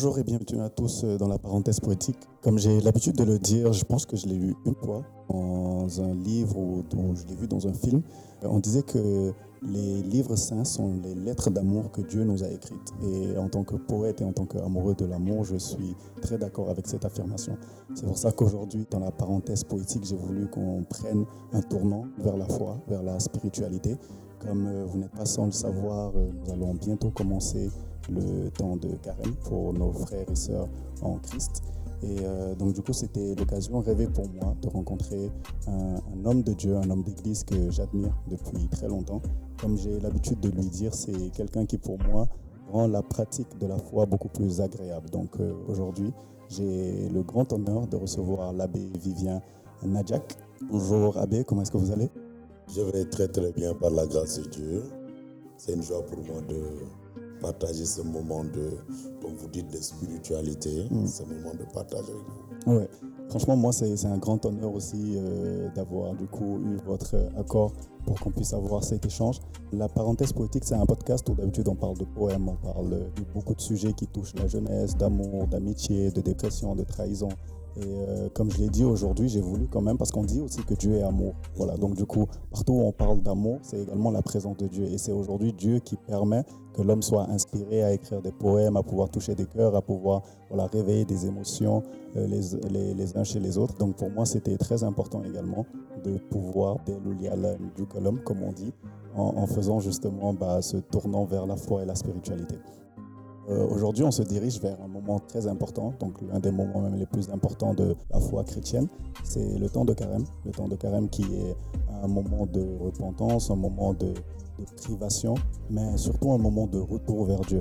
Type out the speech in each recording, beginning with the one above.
Bonjour et bienvenue à tous euh, dans la parenthèse poétique. Comme j'ai l'habitude de le dire, je pense que je l'ai lu une fois dans un livre ou je l'ai vu dans un film. Euh, On disait que les livres saints sont les lettres d'amour que Dieu nous a écrites. Et en tant que poète et en tant qu'amoureux de l'amour, je suis très d'accord avec cette affirmation. C'est pour ça qu'aujourd'hui, dans la parenthèse poétique, j'ai voulu qu'on prenne un tournant vers la foi, vers la spiritualité. Comme euh, vous n'êtes pas sans le savoir, nous allons bientôt commencer le temps de carême pour nos frères et sœurs en Christ. Et euh, donc du coup, c'était l'occasion rêvée pour moi de rencontrer un, homme de Dieu, un homme d'église que j'admire depuis très longtemps. Comme j'ai l'habitude de lui dire, c'est quelqu'un qui pour moi rend la pratique de la foi beaucoup plus agréable. Donc euh, aujourd'hui, j'ai le grand honneur de recevoir l'abbé Vivien Nadjak. Bonjour abbé, comment est-ce que vous allez? Je vais très très bien par la grâce de Dieu. C'est une joie pour moi de partager ce moment de, comme vous dites, de spiritualité, ce moment de partage avec vous. Ouais. Franchement, moi, c'est c'est un grand honneur aussi euh, d'avoir du coup eu votre accord pour qu'on puisse avoir cet échange. La parenthèse poétique, c'est un podcast où d'habitude on parle de poèmes, on parle de beaucoup de sujets qui touchent la jeunesse, d'amour, d'amitié, de dépression, de trahison. Et euh, comme je l'ai dit aujourd'hui, j'ai voulu quand même, parce qu'on dit aussi que Dieu est amour. Voilà, donc du coup, partout où on parle d'amour, c'est également la présence de Dieu. Et c'est aujourd'hui Dieu qui permet que l'homme soit inspiré à écrire des poèmes, à pouvoir toucher des cœurs, à pouvoir voilà, réveiller des émotions euh, les, uns chez les autres. Donc pour moi, c'était très important également de pouvoir du comme on dit, en, en faisant justement bah, ce tournant vers la foi et la spiritualité. Euh, Aujourd'hui, on se dirige vers un moment très important, donc l'un des moments même les plus importants de la foi chrétienne, c'est le temps de carême. Le temps de carême qui est un moment de repentance, un moment de, privation, mais surtout un moment de retour vers Dieu.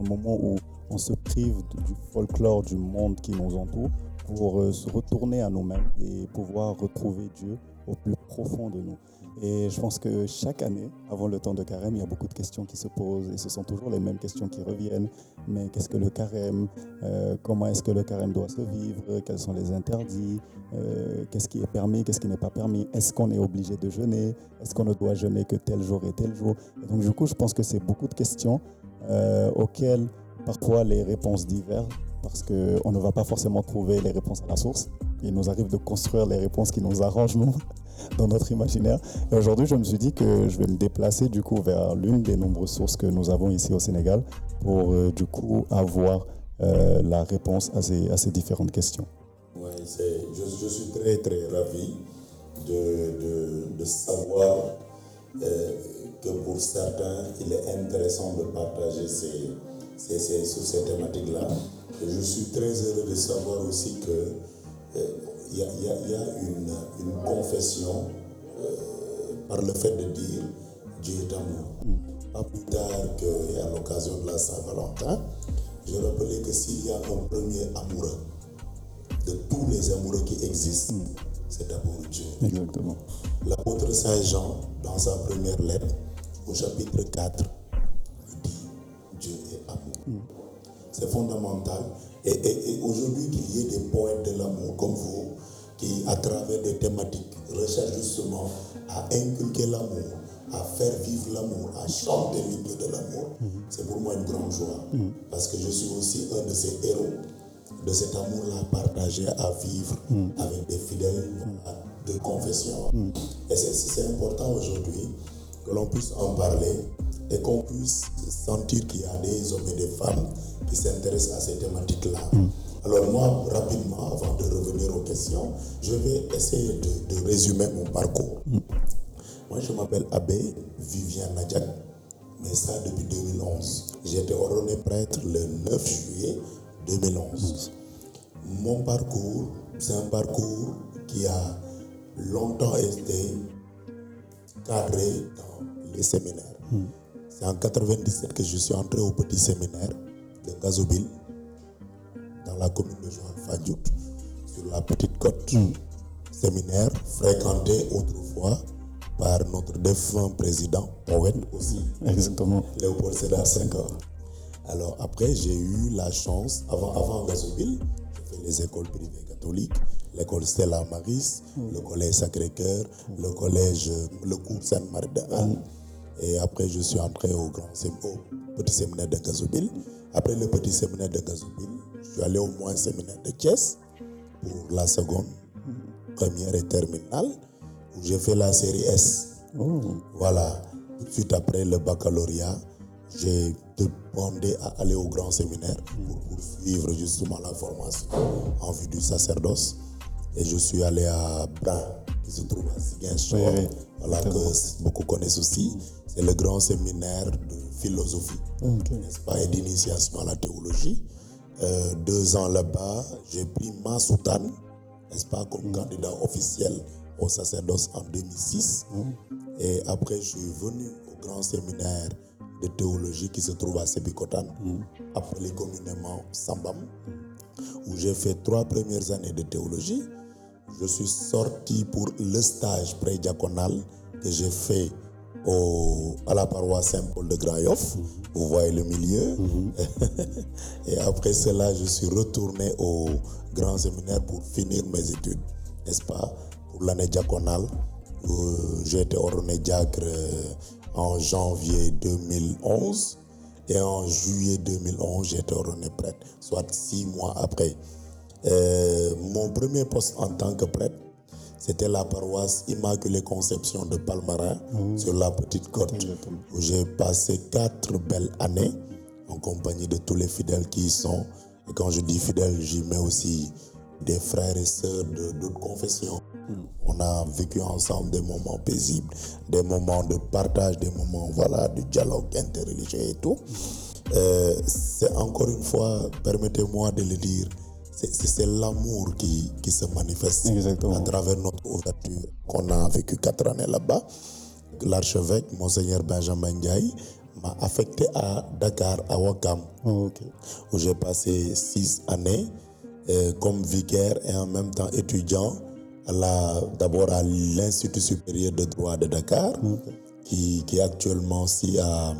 Un moment où on se prive du folklore du monde qui nous entoure pour euh, se retourner à nous-mêmes et pouvoir retrouver Dieu au plus profond de nous. Et je pense que chaque année, avant le temps de carême, il y a beaucoup de questions qui se posent et ce sont toujours les mêmes questions qui reviennent. Mais qu'est-ce que le carême? Euh, Comment est-ce que le carême doit se vivre? Quels sont les interdits? Euh, Qu'est-ce qui est permis? Qu'est-ce qui n'est pas permis? Est-ce qu'on est obligé de jeûner? Est-ce qu'on ne doit jeûner que tel jour et tel jour? Donc du coup, je pense que c'est beaucoup de questions euh, auxquelles parfois les réponses divergent parce qu'on ne va pas forcément trouver les réponses à la source. Il nous arrive de construire les réponses qui nous arrangent, nous, dans notre imaginaire. Et aujourd'hui, je me suis dit que je vais me déplacer du coup vers l'une des nombreuses sources que nous avons ici au Sénégal pour euh, du coup avoir euh, la réponse à ces, différentes questions. Je, suis très très ravi de, savoir euh, que pour certains, il est intéressant de partager ces, ces- sur ces thématiques-là. Je suis très heureux de savoir aussi que euh, il y a, il y a- il y a une, une confession euh, par le fait de dire Dieu est amour. Pas plus tard qu'à l'occasion de la Saint-Valentin, je rappelais que s'il y a un premier amoureux, de tous les amoureux qui existent, c'est d'abord Dieu. Exactement. L'apôtre Saint Jean, dans sa première lettre, au chapitre 4, C'est fondamental. Et, et- et aujourd'hui, qu'il y ait des poètes de l'amour comme vous, qui, à travers des thématiques, recherchent justement à inculquer l'amour, à faire vivre l'amour, à chanter l'hymne de l'amour, c'est pour moi une grande joie. Parce que je suis aussi un de ces héros de cet amour-là partagé à vivre avec des fidèles de confession. Et c'est important aujourd'hui que l'on puisse en parler et qu'on puisse sentir qu'il y a des hommes et des femmes qui s'intéressent à ces thématiques-là. Alors moi, rapidement, avant de revenir aux questions, je vais essayer de, de résumer mon parcours. Moi, je m'appelle Abbé Vivien Nadjak, mais ça depuis 2011. J'ai été ordonné prêtre le 9 juillet 2011. Mon parcours, c'est un parcours qui a longtemps été cadré dans les séminaires. C'est en 97 que je suis entré au petit séminaire de Gazobil, dans la commune de Joan Fadjout, sur la petite côte. Séminaire fréquenté autrefois par notre défunt président, poète aussi, Exactement. Léopold Sédar Senghor. Alors après, j'ai eu la chance, avant, avant Gazobil, j'ai fait les écoles privées catholiques, l'école Stella Maris, le collège Sacré-Cœur, le collège, le cours Sainte-Marie. Et après, je suis entré au, grand, au petit séminaire de Gazoubil. Après le petit séminaire de Gazoubil, je suis allé au moins séminaire de Thiès pour la seconde, première et terminale, où j'ai fait la série S. Oh. Voilà. Tout de suite après le baccalauréat, j'ai demandé à aller au grand séminaire pour poursuivre justement la formation en vue du sacerdoce. Et je suis allé à Brin, qui se trouve à Oui, oui. voilà, que beaucoup connaissent aussi. C'est le grand séminaire de philosophie n'est-ce pas, et d'initiation à la théologie. Euh, deux ans là-bas, j'ai pris ma soutane, n'est-ce pas, comme candidat officiel au sacerdoce en 2006. Et après, je suis venu au grand séminaire de théologie qui se trouve à Sebikotan, appelé communément Sambam, où j'ai fait trois premières années de théologie. Je suis sorti pour le stage pré-diaconal que j'ai fait au, à la paroisse Saint-Paul de Grayoff. Vous voyez le milieu. Et après cela, je suis retourné au grand séminaire pour finir mes études, n'est-ce pas, pour l'année diaconale. Euh, J'ai été ordonné diacre euh, en janvier 2011 et en juillet 2011, j'ai été ordonné prêtre, soit six mois après. Euh, mon premier poste en tant que prêtre, c'était la paroisse Immaculée Conception de Palmarin, sur la Petite Côte, Exactement. où j'ai passé quatre belles années en compagnie de tous les fidèles qui y sont. Et quand je dis fidèles, j'y mets aussi des frères et sœurs de d'autres confessions. On a vécu ensemble des moments paisibles, des moments de partage, des moments voilà, de dialogue interreligieux et tout. Euh, c'est encore une fois, permettez-moi de le dire, c'est- l'amour qui, qui se manifeste Exactement. à travers notre ouverture qu'on a vécu quatre années là-bas. L'archevêque, Monseigneur Benjamin Ndiaye, m'a affecté à Dakar, à Wakam, Oh, où j'ai passé six années euh, comme vicaire et en même temps étudiant d'abord à l'Institut supérieur de droit de Dakar, qui, qui est actuellement aussi à,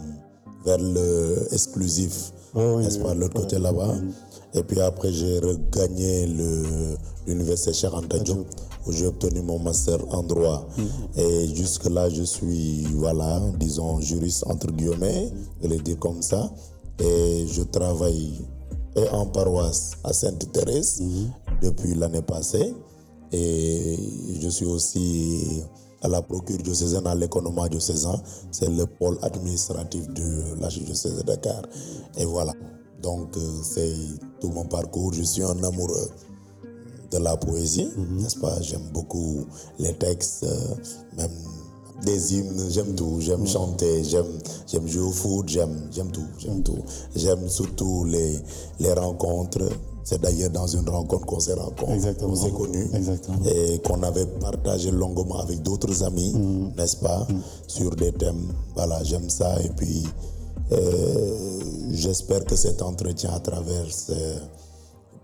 vers le exclusif, Oh, oui, n'est-ce pas, oui, l'autre côté là-bas. Et puis après, j'ai regagné l'université Cheikh Anta Diop, où j'ai obtenu mon master en droit. Et jusque-là, je suis, voilà, disons, juriste entre guillemets, je vais le dire comme ça. Et je travaille et en paroisse à Sainte-Thérèse depuis l'année passée. Et je suis aussi à la procure diocésaine, à l'économie diocésain. C'est le pôle administratif de l'archidiocèse de Dakar. Et voilà. Donc, euh, c'est tout mon parcours. Je suis un amoureux de la poésie, n'est-ce pas? J'aime beaucoup les textes, euh, même des hymnes, j'aime tout. J'aime chanter, j'aime, j'aime jouer au foot, j'aime, j'aime tout, j'aime tout. J'aime surtout les, les rencontres. C'est d'ailleurs dans une rencontre qu'on s'est rencontrés, Exactement. qu'on s'est connus Exactement. et qu'on avait partagé longuement avec d'autres amis, n'est-ce pas, sur des thèmes. Voilà, j'aime ça et puis j'espère que cet entretien à travers ce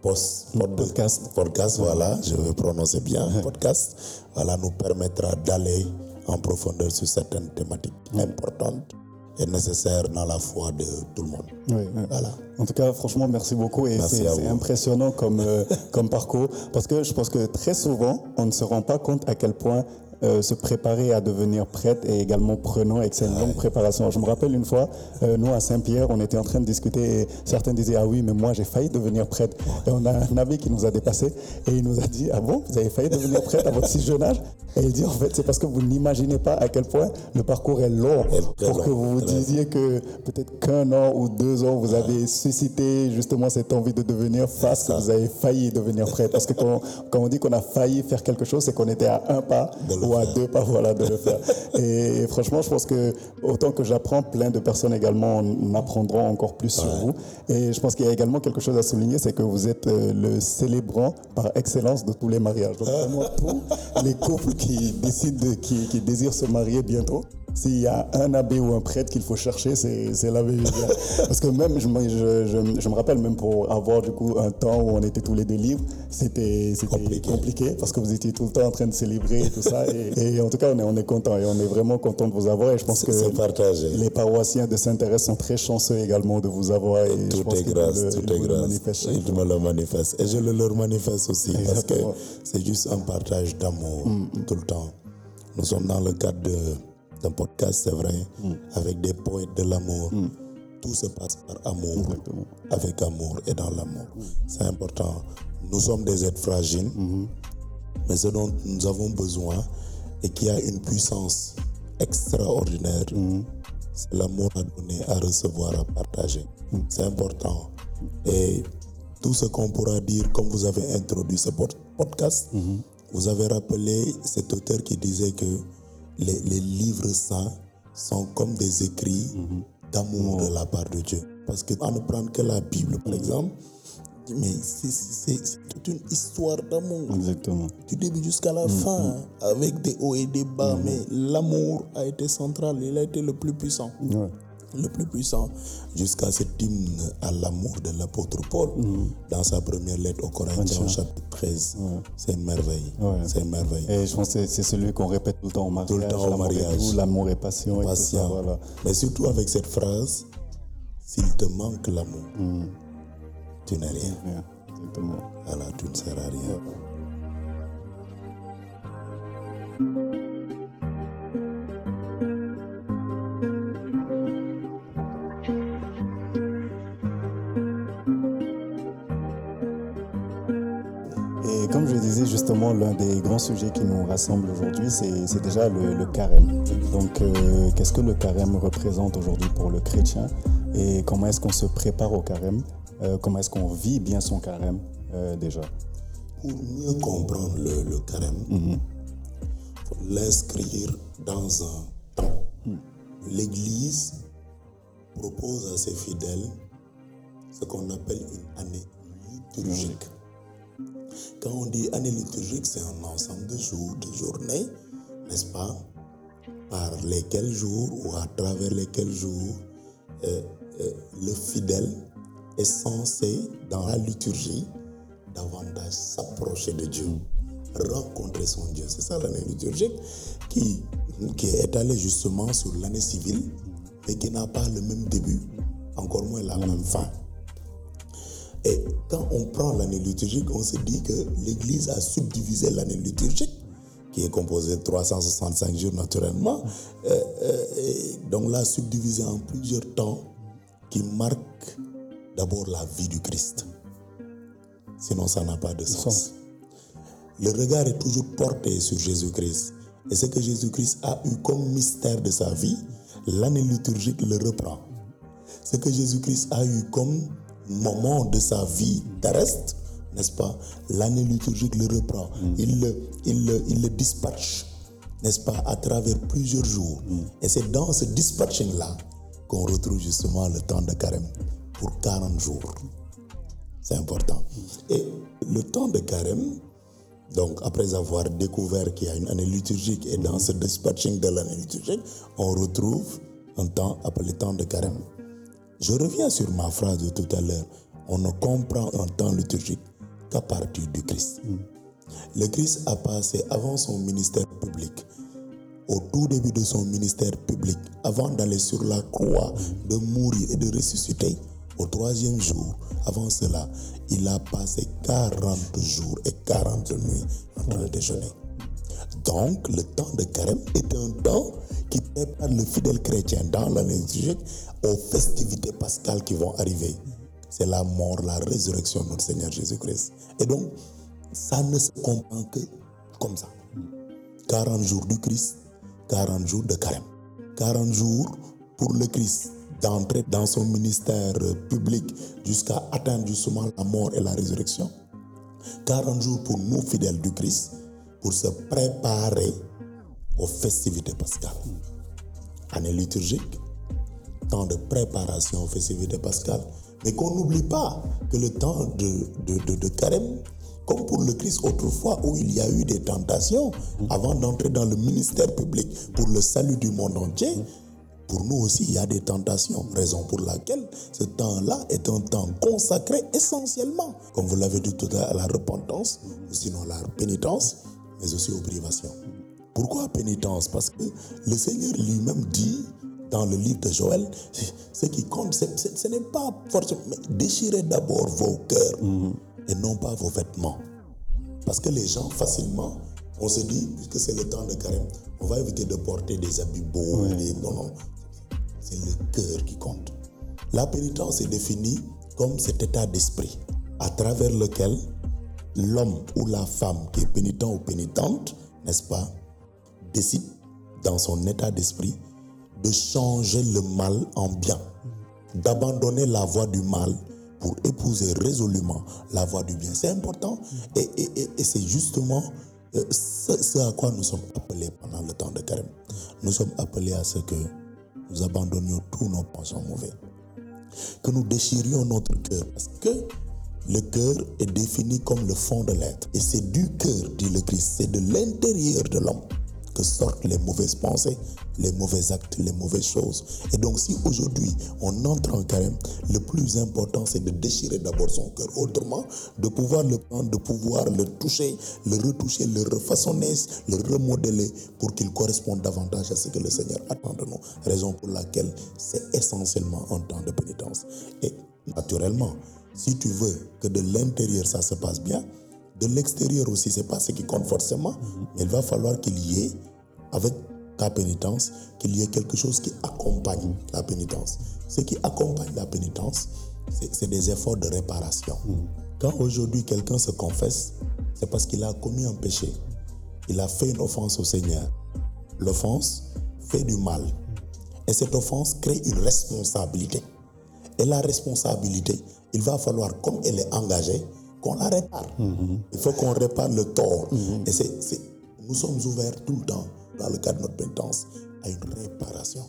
post, pod- Podcast. podcast, voilà, je vais prononcer bien, podcast, voilà, nous permettra d'aller en profondeur sur certaines thématiques importantes et nécessaires dans la foi de tout le monde. Oui, oui. Voilà. En tout cas, franchement, merci beaucoup. Et c'est impressionnant comme, euh, comme parcours. Parce que je pense que très souvent, on ne se rend pas compte à quel point euh, se préparer à devenir prêtre est également prenant et c'est une longue préparation. Je me rappelle une fois, euh, nous à Saint-Pierre, on était en train de discuter et certains disaient Ah oui, mais moi j'ai failli devenir prêtre. Et on a un abbé qui nous a dépassé et il nous a dit Ah bon, vous avez failli devenir prêtre à votre si jeune âge? Et il dit En fait, c'est parce que vous n'imaginez pas à quel point le parcours est long pour que vous vous disiez que peut-être qu'un an ou deux ans, vous avez suscité justement cette envie de devenir face, que vous avez failli devenir prêtre. Parce que quand, quand on dit qu'on a failli faire quelque chose, c'est qu'on était à un pas De à deux pas voilà, de le faire. Et franchement, je pense que autant que j'apprends, plein de personnes également en apprendront encore plus sur vous. Et je pense qu'il y a également quelque chose à souligner, c'est que vous êtes euh, le célébrant par excellence de tous les mariages. Donc vraiment tous les couples qui décident, de, qui, qui désirent se marier bientôt. S'il y a un abbé ou un prêtre qu'il faut chercher, c'est l'abbé Julien. Parce que même, je, me- je, je- je me rappelle, même pour avoir du coup un temps où on était tous les deux libres, c'était Compliqué. compliqué. parce que vous étiez tout le temps en train de célébrer et tout ça. Et, et en tout cas, on est, on est content et on est vraiment content de vous avoir. Et je pense que les paroissiens de Saint-Thérèse sont très chanceux également de vous avoir. Et je Tout pense est grâce, le- tout est grâce. Ils me le manifestent. Et je le leur manifeste aussi parce que c'est juste un partage d'amour Mm, tout le temps. Nous sommes dans le cadre de un podcast, c'est vrai, avec des poètes de l'amour. Tout se passe par amour, Exactement. avec amour et dans l'amour. C'est important. Nous sommes des êtres fragiles, mais ce dont nous avons besoin et qui a une puissance extraordinaire, c'est l'amour à donner, à recevoir, à partager. C'est important. Et tout ce qu'on pourra dire, comme vous avez introduit ce pod- podcast, vous avez rappelé cet auteur qui disait que les, les livres saints sont comme des écrits d'amour de la part de Dieu. Parce que, à ne prendre que la Bible, par exemple, mais c'est- toute une histoire d'amour Exactement. du début jusqu'à la fin, avec des hauts et des bas, mais l'amour a été central, il a été le plus puissant. Ouais. Le plus puissant, jusqu'à cet hymne à l'amour de l'apôtre Paul, dans sa première lettre aux Corinthiens, chapitre 13. C'est une merveille. Ouais. C'est une merveille. Et je pense que c'est- celui qu'on répète tout le temps au mariage. le temps au mariage. L'amour est patient. et tout ça, Patient. voilà. Mais surtout avec cette phrase, s'il te manque l'amour, tu n'es rien. Exactement. Voilà, tu ne seras rien. L'un des grands sujets qui nous rassemble aujourd'hui, c'est déjà le, le carême. Donc, euh, qu'est-ce que le carême représente aujourd'hui pour le chrétien et comment est-ce qu'on se prépare au carême Euh, Comment est-ce qu'on vit bien son carême euh, déjà? Pour mieux comprendre le, le carême, il faut l'inscrire dans un temps. L'Église propose à ses fidèles ce qu'on appelle une année liturgique. Quand on dit année liturgique, c'est un ensemble de jours, de journées, n'est-ce pas, par lesquels jours ou à travers lesquels jours euh, euh, le fidèle est censé, dans la liturgie, davantage s'approcher de Dieu, rencontrer son Dieu. C'est ça l'année liturgique qui, qui est étalée justement sur l'année civile, mais qui n'a pas le même début, encore moins la même fin. Et quand on prend l'année liturgique, on se dit que l'Église a subdivisé l'année liturgique, qui est composée de 365 jours naturellement, euh, euh, et donc l'a subdivisé en plusieurs temps qui marquent d'abord la vie du Christ. Sinon, ça n'a pas de sens. Le regard est toujours porté sur Jésus-Christ. Et ce que Jésus-Christ a eu comme mystère de sa vie, l'année liturgique le reprend. Ce que Jésus-Christ a eu comme moment de sa vie terrestre, n'est-ce pas? L'année liturgique le reprend. Il, le, il, le, il le dispatche, n'est-ce pas, à travers plusieurs jours. Et c'est dans ce dispatching-là qu'on retrouve justement le temps de carême pour 40 jours. C'est important. Et le temps de carême, donc après avoir découvert qu'il y a une année liturgique et dans ce dispatching de l'année liturgique, on retrouve un temps appelé temps de carême. Je reviens sur ma phrase de tout à l'heure. On ne comprend un temps liturgique qu'à partir du Christ. Le Christ a passé avant son ministère public, au tout début de son ministère public, avant d'aller sur la croix, de mourir et de ressusciter, au troisième jour, avant cela, il a passé 40 jours et 40 nuits en train de déjeuner. Donc, le temps de carême est un temps qui prépare le fidèle chrétien dans l'année liturgique aux festivités pascales qui vont arriver. C'est la mort, la résurrection de notre Seigneur Jésus-Christ. Et donc, ça ne se comprend que comme ça. 40 jours du Christ, 40 jours de carême. 40 jours pour le Christ d'entrer dans son ministère public jusqu'à atteindre justement la mort et la résurrection. 40 jours pour nous fidèles du Christ pour se préparer aux festivités pascales. Année liturgique, temps de préparation aux festivités pascales, mais qu'on n'oublie pas que le temps de, de, de, de carême, comme pour le Christ autrefois où il y a eu des tentations avant d'entrer dans le ministère public pour le salut du monde entier, pour nous aussi, il y a des tentations, raison pour laquelle ce temps-là est un temps consacré essentiellement, comme vous l'avez dit tout à l'heure, à la repentance, sinon à la pénitence, mais aussi aux privations. Pourquoi pénitence? Parce que le Seigneur lui-même dit dans le livre de Joël, ce qui compte, ce n'est pas forcément, mais déchirez d'abord vos cœurs et non pas vos vêtements. Parce que les gens facilement On se dit, puisque c'est le temps de carême, on va éviter de porter des habits beaux. des- Non, non. C'est le cœur qui compte. La pénitence est définie comme cet état d'esprit à travers lequel l'homme ou la femme qui est pénitent ou pénitente, n'est-ce pas, décide dans son état d'esprit de changer le mal en bien, d'abandonner la voie du mal pour épouser résolument la voie du bien. C'est important et, c'est justement euh, ce, ce à quoi nous sommes appelés pendant le temps de carême. Nous sommes appelés à ce que nous abandonnions tous nos penchants mauvais que nous déchirions notre cœur. Parce que le cœur est défini comme le fond de l'être. Et c'est du cœur, dit le Christ, c'est de l'intérieur de l'homme que sortent les mauvaises pensées, les mauvais actes, les mauvaises choses. Et donc si aujourd'hui on entre en carême, le plus important c'est de déchirer d'abord son cœur. Autrement, de pouvoir le prendre, de pouvoir le toucher, le retoucher, le refaçonner, le remodeler pour qu'il corresponde davantage à ce que le Seigneur attend de nous. Raison pour laquelle c'est essentiellement un temps de pénitence. Et naturellement, si tu veux que de l'intérieur ça se passe bien, de l'extérieur aussi, c'est pas ce qui compte forcément, mais il va falloir qu'il y ait, avec ta pénitence, qu'il y ait quelque chose qui accompagne la pénitence. Ce qui accompagne la pénitence, c'est c'est des efforts de réparation. Quand aujourd'hui quelqu'un se confesse, c'est parce qu'il a commis un péché. Il a fait une offense au Seigneur. L'offense fait du mal. Et cette offense crée une responsabilité. Et la responsabilité, il va falloir, comme elle est engagée, qu'on la répare. Il faut qu'on répare le tort. Et c'est, nous sommes ouverts tout le temps, dans le cadre de notre pénitence, à une réparation.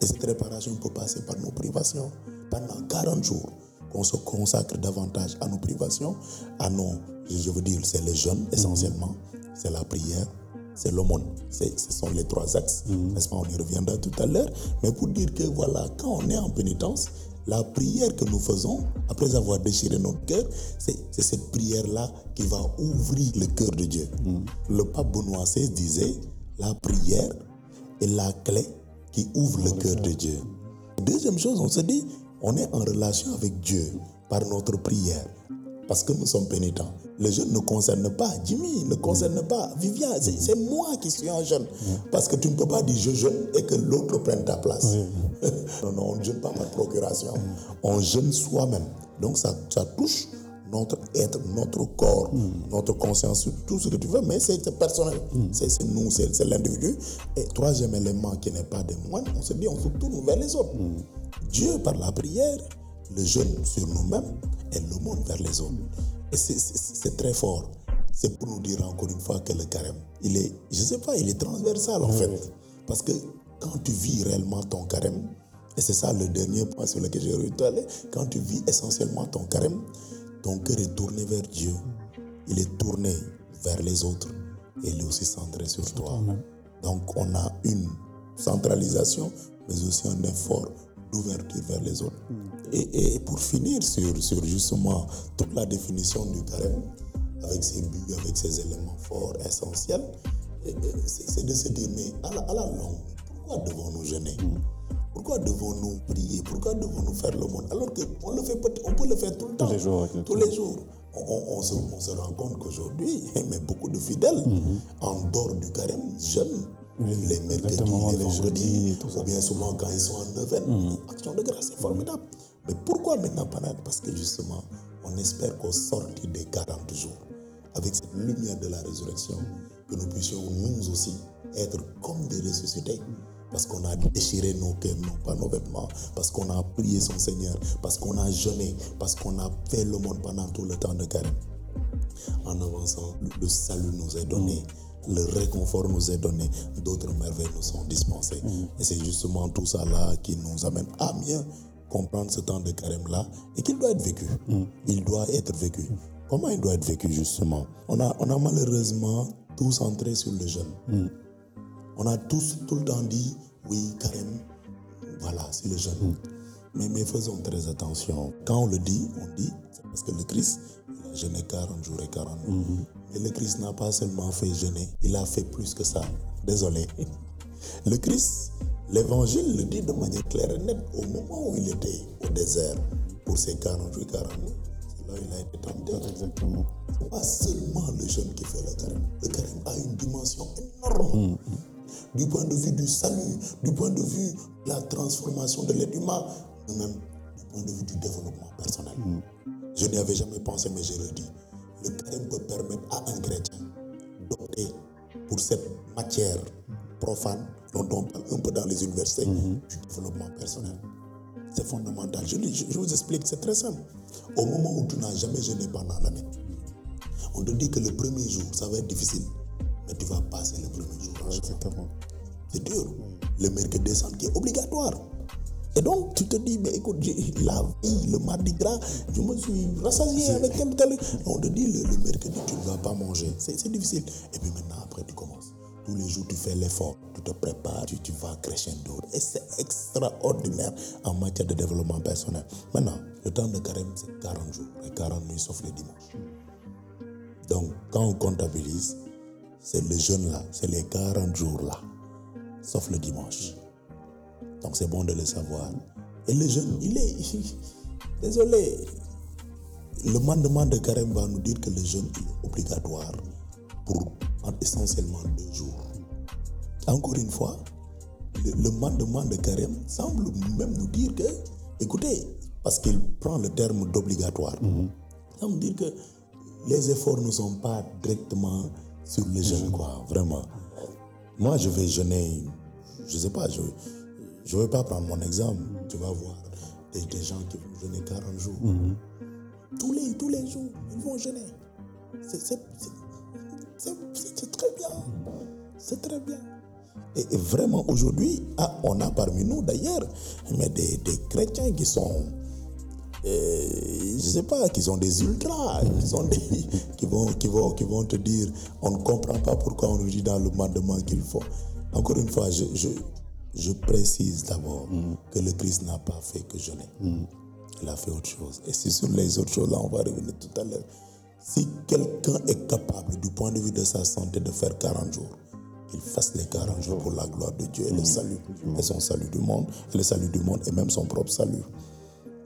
Et cette réparation peut passer par nos privations. Pendant 40 jours, qu'on se consacre davantage à nos privations, à nos, je veux dire, c'est les jeunes essentiellement, c'est la prière, c'est l'aumône. Ce sont les trois axes, n'est-ce pas? On y reviendra tout à l'heure. Mais pour dire que voilà, quand on est en pénitence, la prière que nous faisons, après avoir déchiré notre cœur, c'est cette prière-là qui va ouvrir le cœur de Dieu. Le pape Benoît XVI disait, la prière est la clé qui ouvre le cœur de Dieu. Deuxième chose, on se dit, on est en relation avec Dieu par notre prière. Parce que nous sommes pénitents. Le jeûne ne concerne pas Jimmy, ne concerne pas Vivian. C'est c'est moi qui suis un jeûne. Parce que tu ne peux pas dire je jeûne et que l'autre prenne ta place. non, non, on ne jeûne pas par procuration. On jeûne soi-même. Donc ça, ça touche notre être, notre corps, notre conscience, tout ce que tu veux, mais c'est personnel. C'est c'est nous, c'est l'individu. Et troisième élément qui n'est pas des moindres, on se dit, on se tourne vers les autres. Dieu, par la prière, le jeûne sur nous-mêmes et le monde vers les autres. C'est- très fort. C'est pour nous dire encore une fois que le carême, il est, je sais pas, il est transversal en fait. Parce que quand tu vis réellement ton carême, et c'est ça le dernier point sur lequel j'ai aller, quand tu vis essentiellement ton carême, ton cœur est tourné vers Dieu. Il est tourné vers les autres et il est aussi centré sur toi. Donc on a une centralisation, mais aussi un effort d'ouverture vers les autres. Et, et pour finir sur, sur justement toute la définition du carême, avec ses buts, avec ses éléments forts, essentiels, c'est de se dire, mais à la, à la longue, pourquoi devons-nous jeûner Pourquoi devons-nous prier? Pourquoi devons-nous faire le monde? Alors qu'on le fait peut- on peut le faire tout le temps. les jours, Tous les jours. On, se, on se rend compte qu'aujourd'hui, mais beaucoup de fidèles, en dehors du carême, jeûnent. Les mercredis, les les vendredis, ou bien souvent quand ils sont en neuvaine. Action de grâce, c'est formidable. Mais pourquoi maintenant pas Parce que justement, on espère qu'au sortir des 40 jours, avec cette lumière de la résurrection, que nous puissions nous aussi être comme des ressuscités. Parce qu'on a déchiré nos cœurs, non pas nos vêtements, parce qu'on a prié son Seigneur, parce qu'on a jeûné, parce qu'on a fait le monde pendant tout le temps de carême. En avançant, le, le salut nous est donné, le réconfort nous est donné, d'autres merveilles nous sont dispensées. Et c'est justement tout ça là qui nous amène à mieux comprendre ce temps de carême là et qu'il doit être vécu. Il doit être vécu. Comment il doit être vécu justement? On a, on a malheureusement tout centré sur le jeûne. On a tous tout le temps dit, oui, carême, voilà, c'est le jeûne. Mais, mais faisons très attention. Quand on le dit, on dit, c'est parce que le Christ, il a jeûné 40 jours et 40 nuits. Mais le Christ n'a pas seulement fait jeûner, il a fait plus que ça. Désolé. Le Christ, l'évangile le dit de manière claire et nette. Au moment où il était au désert pour ses 40 jours et 40 nuits, c'est là où il a été tenté. Exactement. C'est pas seulement le jeune qui fait le carême. Le carême a une dimension énorme. Du point de vue du salut, du point de vue de la transformation de l'être humain, mais même du point de vue du développement personnel. Je n'y avais jamais pensé, mais je le dis. Le carême peut permettre à un chrétien d'opter pour cette matière profane dont on parle un peu dans les universités, du développement personnel. C'est fondamental. Je, je- je vous explique, c'est très simple. Au moment où tu n'as jamais jeûné pendant l'année, on te dit que le premier jour, ça va être difficile, mais tu vas passer le premier jour. Exactement. C'est dur. Le mercredi descente qui est obligatoire. Et donc, tu te dis, mais écoute, la veille, le mardi gras, je me suis rassasié avec tel tel. On te dit, le, le mercredi, tu ne vas pas manger. C'est difficile. Et puis maintenant, après, tu commences. Tous les jours, tu fais l'effort, tu te prépares, tu, tu vas crescendo. Et c'est extraordinaire en matière de développement personnel. Maintenant, le temps de carême, c'est 40 jours et 40 nuits, sauf le dimanche. Donc, quand on comptabilise, c'est le jeûne là, c'est les 40 jours là, sauf le dimanche. Donc, c'est bon de le savoir. Et le jeûne, il est. Désolé. Le mandement de carême va nous dire que le jeûne est obligatoire pour en- essentiellement deux jours. Encore une fois, le, le mandement de carême semble même nous dire que, écoutez, parce qu'il prend le terme d'obligatoire, ça veut dire que les efforts ne sont pas directement sur le jeûne, quoi, vraiment. Moi, je vais jeûner, je sais pas, je ne vais pas prendre mon exemple. Tu vas voir des, des gens qui vont jeûner 40 jours. Tous, les, tous les jours, ils vont jeûner. C'est- très bien. C'est très bien. Et, et vraiment, aujourd'hui, ah, on a parmi nous d'ailleurs, mais des, des chrétiens qui sont euh, je sais pas, qui sont des ultras, qui, sont des, qui, vont, qui, vont, qui vont te dire on ne comprend pas pourquoi on nous dit dans le mandement qu'il faut. Encore une fois, je, je, je précise d'abord que le Christ n'a pas fait que jeûner. Il a fait autre chose. Et c'est sur les autres choses, là, on va revenir tout à l'heure. Si quelqu'un est capable, du point de vue de sa santé, de faire 40 jours, qu'il fasse les 40 jours pour la gloire de Dieu et le salut, et son salut du monde, et le salut du monde, et même son propre salut.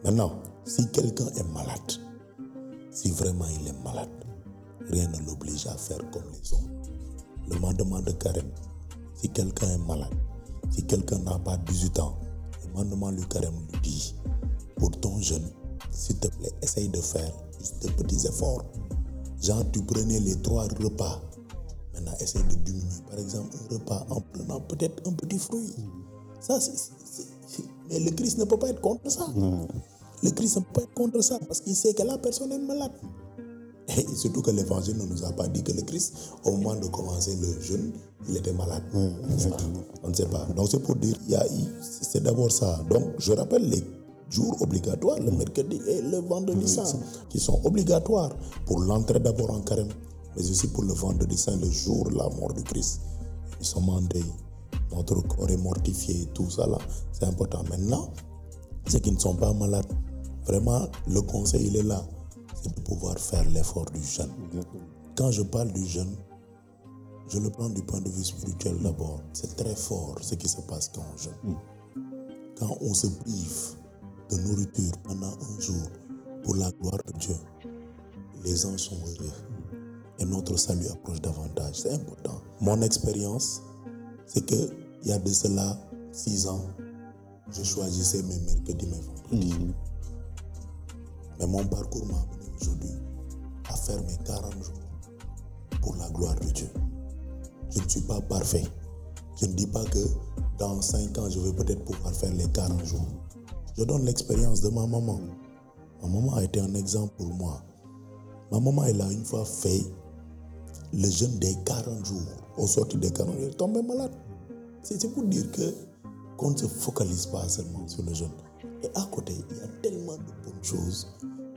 Maintenant, si quelqu'un est malade, si vraiment il est malade, rien ne l'oblige à faire comme les autres. Le mandement de carême, si quelqu'un est malade, si quelqu'un n'a pas 18 ans, le mandement du carême lui dit, pour ton jeûne, s'il te plaît, essaye de faire juste de petits efforts. Genre, tu prenais les trois repas. Maintenant, essaye de diminuer. Par exemple, un repas en prenant peut-être un petit fruit. Ça, Mais le Christ ne peut pas être contre ça. Le Christ ne peut pas être contre ça parce qu'il sait que la personne est malade. Et surtout que l'évangile ne nous a pas dit que le Christ, au moment de commencer le jeûne, il était malade. On ne sait pas. Donc c'est pour dire, c'est d'abord ça. Donc je rappelle les jours obligatoires, le mercredi et le vendredi saint, qui sont obligatoires pour l'entrée d'abord en carême, mais aussi pour le vendredi saint, le jour de la mort du Christ. Nous sommes en deuil. Notre corps est mortifié, tout ça là, c'est important. Maintenant, ceux qui ne sont pas malades, vraiment, le conseil, il est là. C'est de pouvoir faire l'effort du jeûne. Quand je parle du jeûne, je le prends du point de vue spirituel d'abord. C'est très fort ce qui se passe quand on jeûne. Quand on se prive de nourriture pendant un jour pour la gloire de Dieu, les anges sont heureux et notre salut approche davantage. C'est important. Mon expérience, c'est que il y a de cela six ans, je choisissais mes mercredis, mes vendredis. Mais mon parcours m'a à faire mes 40 jours pour la gloire de Dieu. Je ne suis pas parfait. Je ne dis pas que dans 5 ans, je vais peut-être pouvoir faire les 40 jours. Je donne l'expérience de ma maman. Ma maman a été un exemple pour moi. Ma maman, elle a une fois fait le jeûne des 40 jours. Au sortir des 40 jours, elle est tombée malade. C'est pour dire que qu'on ne se focalise pas seulement sur le jeûne. Et à côté, il y a tellement de bonnes choses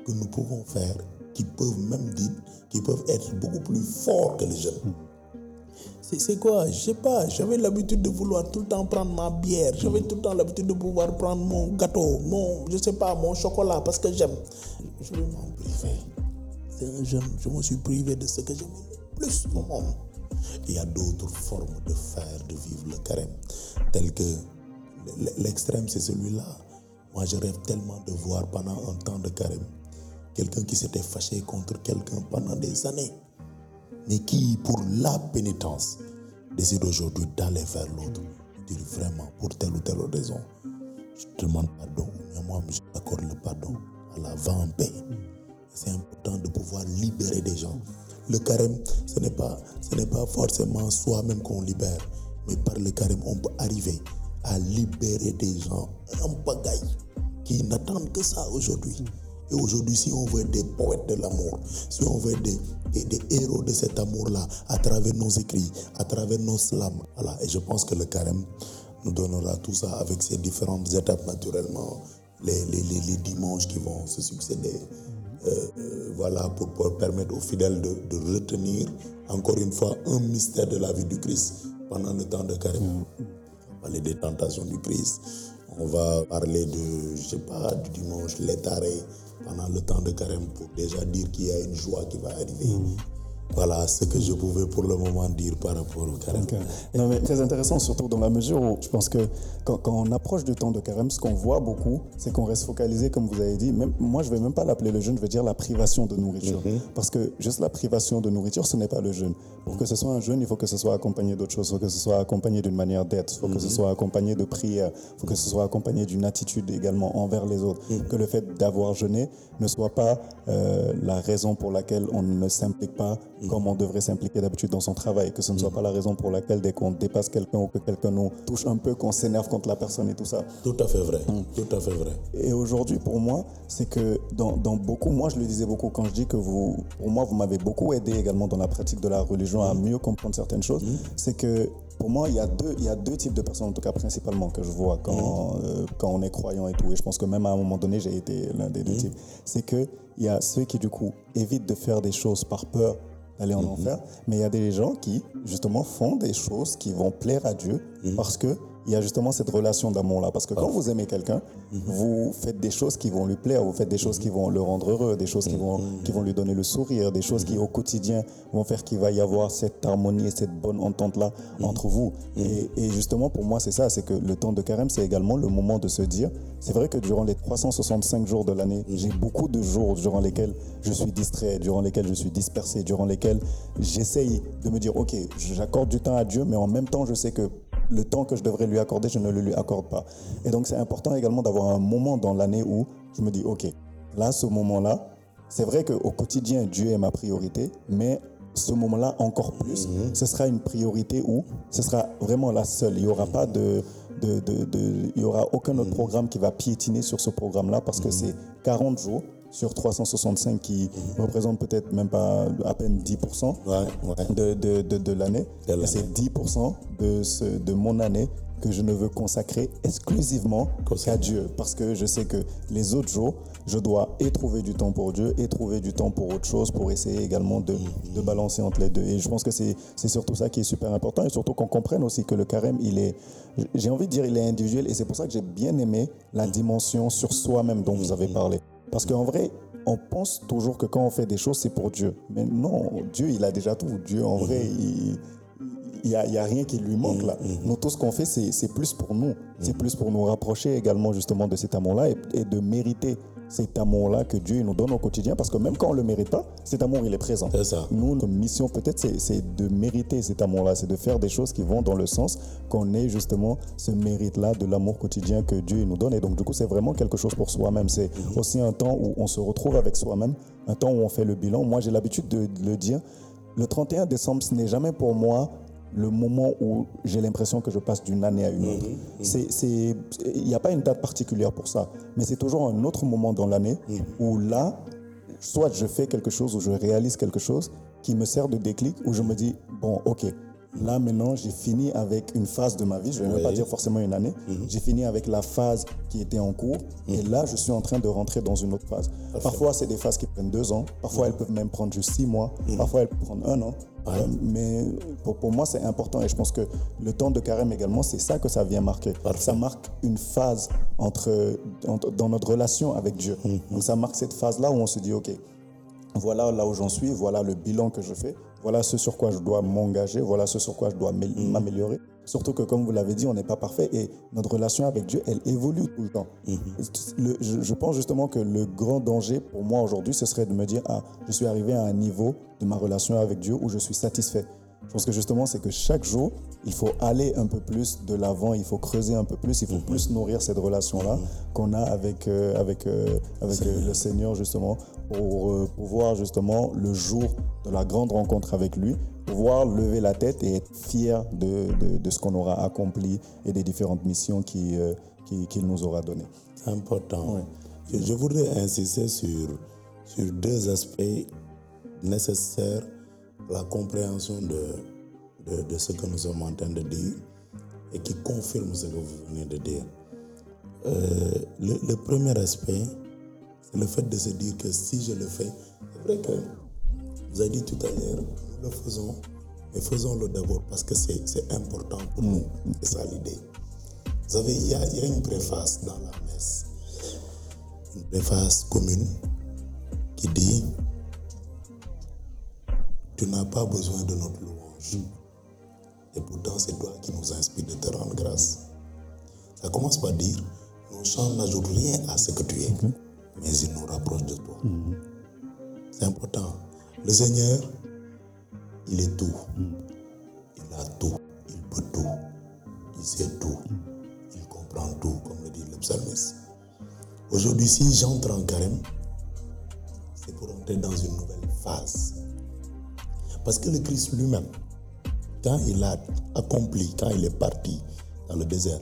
que nous pouvons faire qui peuvent même dire, qui peuvent être beaucoup plus forts que le jeûne. C'est quoi? Je sais pas. J'avais l'habitude de vouloir tout le temps prendre ma bière. J'avais tout le temps l'habitude de pouvoir prendre mon gâteau, mon, je sais pas, mon chocolat parce que j'aime. Je vais m'en priver. C'est un jeûne. Je me suis privé de ce que j'aimais le plus. Il y a d'autres formes de faire, de vivre le carême, tel que l'extrême, c'est celui-là. Moi, je rêve tellement de voir pendant un temps de carême quelqu'un qui s'était fâché contre quelqu'un pendant des années, mais qui, pour la pénitence, décide aujourd'hui d'aller vers l'autre, dire vraiment, pour telle ou telle raison, je te demande pardon, mais moi, je t'accorde le pardon. la va en paix. C'est important de pouvoir libérer des gens. Le carême, ce n'est pas, ce n'est pas forcément soi-même qu'on libère, mais par le carême, on peut arriver à libérer des gens en pagaille qui n'attendent que ça aujourd'hui. Et aujourd'hui, si on veut des poètes de l'amour, si on veut des, des, héros de cet amour-là, à travers nos écrits, à travers nos slams, voilà. Et je pense que le carême nous donnera tout ça avec ces différentes étapes naturellement, les, les, les, dimanches qui vont se succéder. Euh, euh, voilà, pour, pour, permettre aux fidèles de, de, retenir encore une fois un mystère de la vie du Christ pendant le temps de carême. On va parler des tentations du Christ, on va parler de, je sais pas, du dimanche, l'étaré, pendant le temps de carême pour déjà dire qu'il y a une joie qui va arriver. Mm. Voilà ce que je pouvais pour le moment dire par rapport au carême. Non, mais très intéressant, surtout dans la mesure où je pense que quand, on approche du temps de carême, ce qu'on voit beaucoup, c'est qu'on reste focalisé, comme vous avez dit. Même, moi, je ne vais même pas l'appeler le jeûne, je vais dire la privation de nourriture. Mhm. Parce que juste la privation de nourriture, ce n'est pas le jeûne. Pour que ce soit un jeûne, il faut que ce soit accompagné d'autres choses. Il faut que ce soit accompagné d'une manière d'être. Il faut que ce mhm. soit accompagné de prière. Il faut que ce soit accompagné d'une attitude également envers les autres. Mhm. Que le fait d'avoir jeûné ne soit pas euh, la raison pour laquelle on ne s'implique pas comme on devrait s'impliquer d'habitude dans son travail, que ce ne soit pas la raison pour laquelle dès qu'on dépasse quelqu'un ou que quelqu'un nous touche un peu, qu'on s'énerve contre la personne et tout ça. Tout à fait vrai, mm. tout à fait vrai. Et aujourd'hui, pour moi, c'est que dans, dans, beaucoup, moi je le disais beaucoup quand je dis que vous, pour moi, vous m'avez beaucoup aidé également dans la pratique de la religion à mm. mieux comprendre certaines choses, mm. c'est que pour moi, il y, a deux, il y a deux types de personnes, en tout cas principalement, que je vois quand, euh, quand on est croyant et tout. Et je pense que même à un moment donné, j'ai été l'un des deux types. C'est qu'il y a ceux qui, du coup, évitent de faire des choses par peur d'aller en mhm. enfer. Mais il y a des gens qui, justement, font des choses qui vont plaire à Dieu mhm. parce que il y a justement cette relation d'amour-là. Parce que quand ah. vous aimez quelqu'un, mhm. vous faites des choses qui vont lui plaire, vous faites des choses qui vont le rendre heureux, des choses qui vont, qui vont lui donner le sourire, des choses qui au quotidien vont faire qu'il va y avoir cette harmonie et cette bonne entente-là entre vous. Et, et, justement, pour moi, c'est ça, c'est que le temps de carême, c'est également le moment de se dire, c'est vrai que durant les 365 jours de l'année, j'ai beaucoup de jours durant lesquels je suis distrait, durant lesquels je suis dispersé, durant lesquels j'essaye de me dire, ok, j'accorde du temps à Dieu, mais en même temps, je sais que le temps que je devrais lui accorder, je ne le lui accorde pas. Et donc c'est important également d'avoir un moment dans l'année où je me dis, OK, là, ce moment-là, c'est vrai qu'au quotidien, Dieu est ma priorité, mais ce moment-là encore plus, mhm. ce sera une priorité où ce sera vraiment la seule. Il n'y aura pas de... De, de, il y aura aucun autre mhm. programme qui va piétiner sur ce programme-là parce que mhm. c'est 40 jours sur 365 qui représente peut-être même pas à peine 10% De, de, de, l'année. C'est 10% de, ce, de mon année que je ne veux consacrer exclusivement qu'à Dieu. Parce que je sais que les autres jours, je dois et trouver du temps pour Dieu et trouver du temps pour autre chose pour essayer également de, de balancer entre les deux. Et je pense que c'est surtout ça qui est super important et surtout qu'on comprenne aussi que le carême, il est, j'ai envie de dire, il est individuel et c'est pour ça que j'ai bien aimé la dimension sur soi-même dont vous avez parlé. Parce qu'en vrai, on pense toujours que quand on fait des choses, c'est pour Dieu. Mais non, Dieu, il a déjà tout. Dieu, en vrai, il n'y a, y a, rien qui lui manque là. Nous, tout ce qu'on fait, c'est plus pour nous. C'est plus pour nous rapprocher également justement de cet amour-là et, de mériter cet amour-là que Dieu nous donne au quotidien, parce que même quand on ne le mérite pas, cet amour, il est présent. C'est ça. Nous, notre mission peut-être, c'est de mériter cet amour-là, c'est de faire des choses qui vont dans le sens qu'on ait justement ce mérite-là de l'amour quotidien que Dieu nous donne. Et donc, du coup, c'est vraiment quelque chose pour soi-même. C'est mhm. aussi un temps où on se retrouve avec soi-même, un temps où on fait le bilan. Moi, j'ai l'habitude de le dire. Le 31 décembre, ce n'est jamais pour moi le moment où j'ai l'impression que je passe d'une année à une autre. Mhm, mhm. Il n'y a pas une date particulière pour ça, mais c'est toujours un autre moment dans l'année mhm. où là, soit je fais quelque chose ou je réalise quelque chose qui me sert de déclic, où je me dis, bon, ok, Là, maintenant, j'ai fini avec une phase de ma vie, je ne vais même pas dire forcément une année, j'ai fini avec la phase qui était en cours, et là, je suis en train de rentrer dans une autre phase. Parfois, c'est des phases qui prennent deux ans, parfois, elles peuvent même prendre juste six mois, parfois, elles peuvent prendre un an. Euh, mais pour, pour moi, c'est important. Et je pense que le temps de carême également, c'est ça que ça vient marquer. Ça marque une phase entre, dans notre relation avec Dieu. Mhm. Donc ça marque cette phase-là où on se dit, OK, voilà là où j'en suis, voilà le bilan que je fais, voilà ce sur quoi je dois m'engager, voilà ce sur quoi je dois mhm. m'améliorer. Surtout que, comme vous l'avez dit, on n'est pas parfait et notre relation avec Dieu, elle évolue tout le temps. Le- je, je pense justement que le grand danger pour moi aujourd'hui, ce serait de me dire, ah, je suis arrivé à un niveau de ma relation avec Dieu où je suis satisfait. Je pense que justement, c'est que chaque jour, il faut aller un peu plus de l'avant, il faut creuser un peu plus, il faut plus nourrir cette relation-là qu'on a avec, euh, avec, euh, avec euh, le Seigneur, justement, pour pouvoir justement, le jour de la grande rencontre avec lui, pouvoir lever la tête et être fier de, de, de ce qu'on aura accompli et des différentes missions qui, euh, qui- qu'il nous aura données. C'est important. Je, je voudrais insister sur, sur deux aspects nécessaires la compréhension de, de, ce que nous sommes en train de dire et qui confirment ce que vous venez de dire. Euh, le, premier aspect, c'est le fait de se dire que si je le fais, c'est vrai que vous avez dit tout à l'heure, nous le faisons, mais faisons-le d'abord parce que c'est important pour nous. C'est ça l'idée. Vous savez, il y, y a une préface dans la messe, une préface commune qui dit Tu n'as pas besoin de notre louange. Et pourtant, c'est toi qui nous inspire de te rendre grâce. Ça commence par dire Nos chants n'ajoutent rien à ce que tu es, mais ils nous rapprochent de toi. C'est important. Le Seigneur, il est tout. Il a tout. Il peut tout. Il sait tout. Il comprend tout, comme le dit le psalmiste. Aujourd'hui, si j'entre en carême, c'est pour entrer dans une nouvelle phase. Parce que le Christ lui-même, quand il a accompli, quand il est parti dans le désert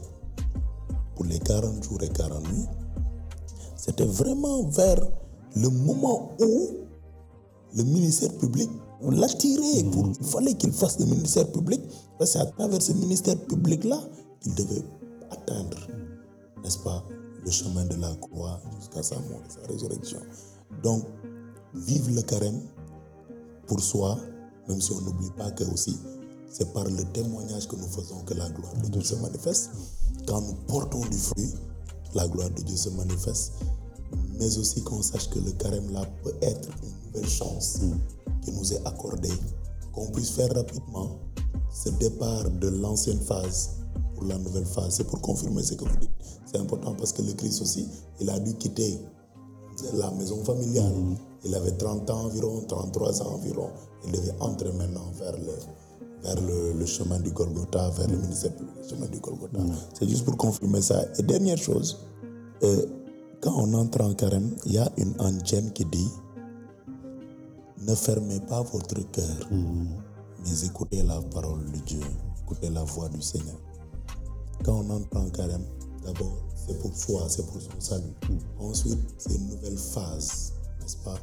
pour les 40 jours et 40 nuits, c'était vraiment vers le moment où le ministère public, on l'attirait. pour- Il fallait qu'il fasse le ministère public, parce que c'est à travers ce ministère public-là qu'il devait atteindre, n'est-ce pas, le chemin de la croix jusqu'à sa mort et sa résurrection. Donc, vive le carême pour soi, même si on n'oublie pas que aussi, c'est par le témoignage que nous faisons que la gloire de Dieu se manifeste. Quand nous portons du fruit, la gloire de Dieu se manifeste. Mais aussi qu'on sache que le carême là peut être une nouvelle chance qui nous est accordée, qu'on puisse faire rapidement ce départ de l'ancienne phase pour la nouvelle phase. C'est pour confirmer ce que vous dites. C'est important parce que le Christ aussi, il a dû quitter la maison familiale. Il avait 30 ans environ, 33 ans environ. Il devait entrer maintenant vers le, vers le, le chemin du Golgotha, vers le ministère le chemin du Golgotha. C'est juste pour confirmer ça. Et dernière chose, euh, quand on entre en carême, il y a une antienne qui dit Ne fermez pas votre cœur, mais écoutez la parole de Dieu, écoutez la voix du Seigneur. Quand on entre en carême, d'abord, c'est pour soi, c'est pour son salut. Ensuite, c'est une nouvelle phase, n'est-ce pas?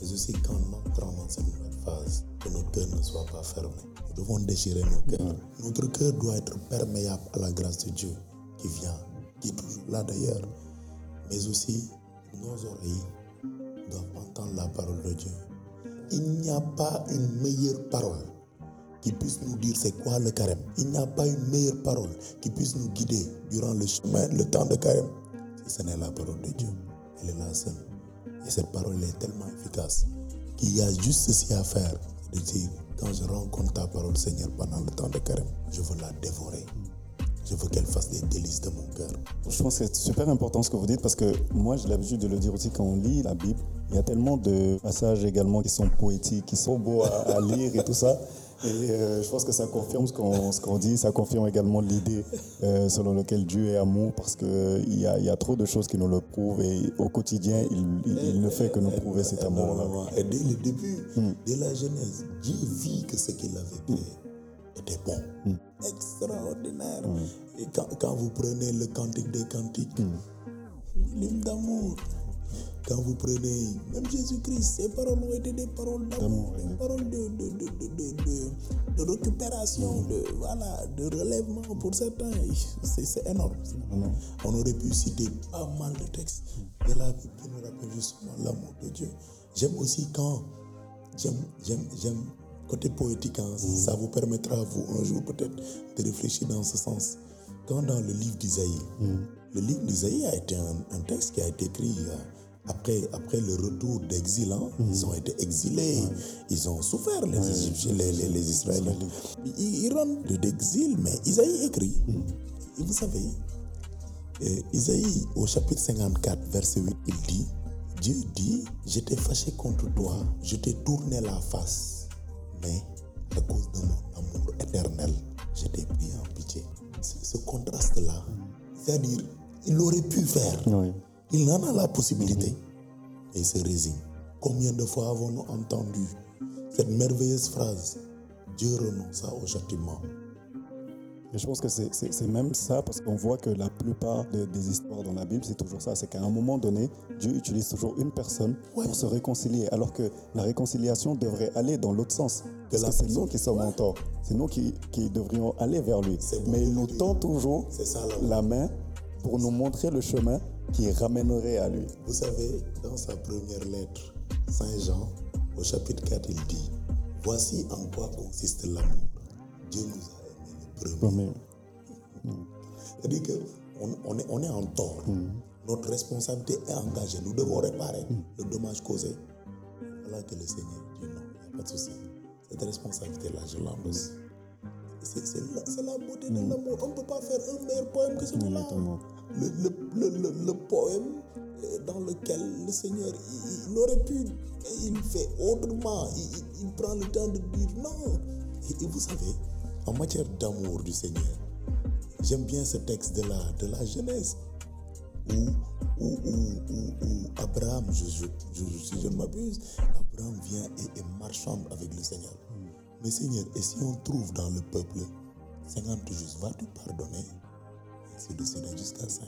Mais aussi quand on entre dans cette nouvelle phase, que notre cœur ne soit pas fermé. Nous devons déchirer nos cœurs. Notre cœur doit être perméable à la grâce de Dieu qui vient, qui est toujours là d'ailleurs. Mais aussi, nos oreilles doivent entendre la parole de Dieu. Il n'y a pas une meilleure parole qui puisse nous dire c'est quoi le carême. Il n'y a pas une meilleure parole qui puisse nous guider durant le chemin, le temps de carême. Si ce n'est la parole de Dieu, elle est là seule. Et cette parole est tellement efficace qu'il y a juste ceci à faire. De dire, quand je rencontre ta parole, Seigneur, pendant le temps de carême, je veux la dévorer. Je veux qu'elle fasse des délices de mon cœur. Je pense que c'est super important ce que vous dites parce que moi j'ai l'habitude de le dire aussi quand on lit la Bible. Il y a tellement de passages également qui sont poétiques, qui sont beaux à lire et tout ça. Et euh, je pense que ça confirme ce qu'on dit, ça confirme également l'idée euh, selon laquelle Dieu est amour parce qu'il y a, y a trop de choses qui nous le prouvent et au quotidien il, il- il ne fait que nous prouver cet amour-là. Et dès le début, dès la Genèse, Dieu vit que ce qu'il avait fait était bon, extraordinaire. Et quand, quand vous prenez le cantique des cantiques, l'hymne d'amour, quand vous prenez même Jésus-Christ, ses paroles ont été des paroles d'amour, des paroles de, de, de, de, de, de- de récupération, de, voilà, de relèvement pour certains. C'est énorme. On aurait pu citer pas mal de textes de la Bible qui nous rappellent justement l'amour de Dieu. J'aime aussi quand, j'aime, j'aime, j'aime côté poétique, hein, ça vous permettra, vous, un jour peut-être, de réfléchir dans ce sens. Quand dans le livre d'Isaïe, le livre d'Isaïe a été un, un texte qui a été écrit il y a, après, après le retour d'exil, hein, ils ont été exilés, ils ont souffert, les Égyptiens, les, les, les Israéliens. Ils, ils rentrent d'exil, mais Isaïe écrit. Et vous savez, euh, Isaïe, au chapitre 54, verset 8, il dit Dieu dit J'étais fâché contre toi, je t'ai tourné la face, mais à cause de mon amour éternel, je t'ai pris en pitié. Ce, ce contraste-là, c'est-à-dire, il aurait pu faire. Oui. Il en a la possibilité. Et il se résigne. Combien de fois avons-nous entendu cette merveilleuse phrase Dieu renonça au châtiment. Et je pense que c'est- même ça, parce qu'on voit que la plupart de- des histoires dans la Bible, c'est toujours ça. C'est qu'à un moment donné, Dieu utilise toujours une personne Ouais. pour se réconcilier, alors que la réconciliation devrait aller dans l'autre sens. Parce que c'est nous qui sommes en tort. C'est nous qui, qui devrions aller vers lui. Bon Mais il nous tend toujours ça, la main pour nous montrer le chemin qui ramènerait à lui. Vous savez, dans sa première lettre, Saint Jean, au chapitre 4, il dit Voici en quoi consiste l'amour. Dieu nous a aimés le premier. C'est-à-dire qu'on on est, on est en tort. Notre responsabilité est engagée. Nous devons réparer le dommage causé. Voilà que le Seigneur dit non, il n'y a pas de souci. Cette responsabilité-là, je l'endosse. C'est la, beauté de l'amour. On ne peut pas faire un meilleur poème que celui-là. Exactement. Le, le, le, le, poème dans lequel le Seigneur, il, il aurait pu, il fait autrement. Il, il- il prend le temps de dire non. Et, et vous savez, en matière d'amour du Seigneur, J'aime bien ce texte de la, de la Genèse où, où, où, où- où Abraham, je, je, je- si je ne m'abuse, Abraham vient et, et marchande avec le Seigneur. Mais Seigneur, et si on trouve dans le peuple 50 justes, vas-tu pardonner C'est de suite jusqu'à 5.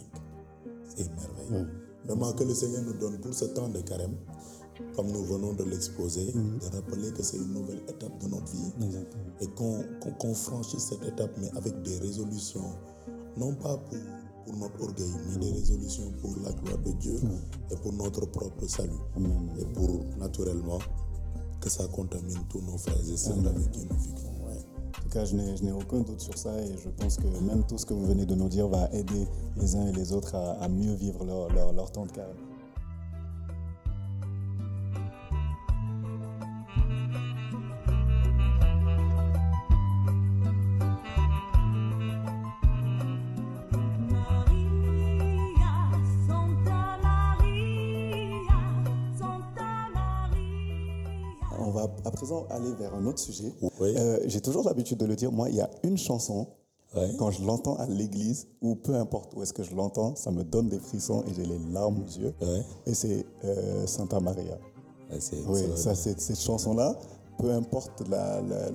C'est une merveille. Vraiment que le Seigneur nous donne pour ce temps de carême, comme nous venons de l'exposer, de rappeler que c'est une nouvelle étape de notre vie Exactement. et qu'on qu'on franchisse cette étape, mais avec des résolutions, non pas pour, pour notre orgueil, mais des résolutions pour la gloire de Dieu et pour notre propre salut. Et pour, naturellement, que ça contamine tous nos frères et sœurs avec qui nous vivons. Ouais. En tout cas, je n'ai je n'ai aucun doute sur ça et je pense que même tout ce que vous venez de nous dire va aider les uns et les autres à, à mieux vivre leur, leur, leur temps de carême. Présent aller vers un autre sujet. Oui. Euh, J'ai toujours l'habitude de le dire. Moi, il y a une chanson, Ouais. quand je l'entends à l'église, ou peu importe où est-ce que je l'entends, ça me donne des frissons et j'ai les larmes aux yeux. Ouais. Et c'est euh, Santa Maria. C'est- Oui, ça, c'est cette chanson-là, peu importe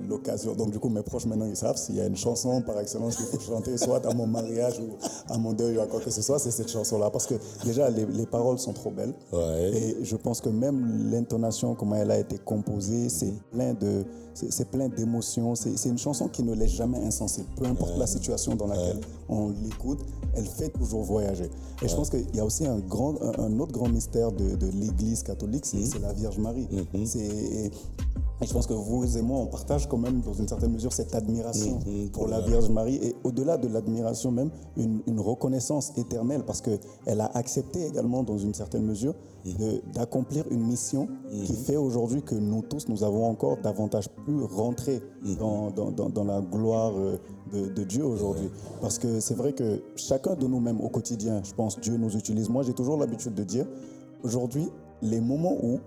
l'occasion. Donc, du coup, mes proches maintenant, ils savent s'il y a une chanson par excellence qu'il faut chanter, soit à mon mariage ou à mon deuil ou à quoi que ce soit, c'est cette chanson-là. Parce que déjà, les, les paroles sont trop belles. Ouais. Et je pense que même l'intonation, comment elle a été composée, c'est plein de, c'est c'est plein d'émotions. C'est c'est une chanson qui ne laisse jamais insensible. Peu importe la situation dans laquelle on l'écoute, elle fait toujours voyager. Et je pense qu'il y a aussi un, grand, un, un autre grand mystère de, de l'Église catholique, c'est c'est la Vierge Marie. C'est et je pense que vous et moi, on partage quand même, dans une certaine mesure, cette admiration pour la Vierge Marie et au-delà de l'admiration même, une, une reconnaissance éternelle parce qu'elle a accepté également, dans une certaine mesure, d'accomplir une mission qui fait aujourd'hui que nous tous, nous avons encore davantage pu rentrer dans, dans- dans- dans la gloire euh, de, de Dieu aujourd'hui. Parce que c'est vrai que chacun de nous-mêmes au quotidien, je pense, Dieu nous utilise. Moi, j'ai toujours l'habitude de dire, aujourd'hui, les moments où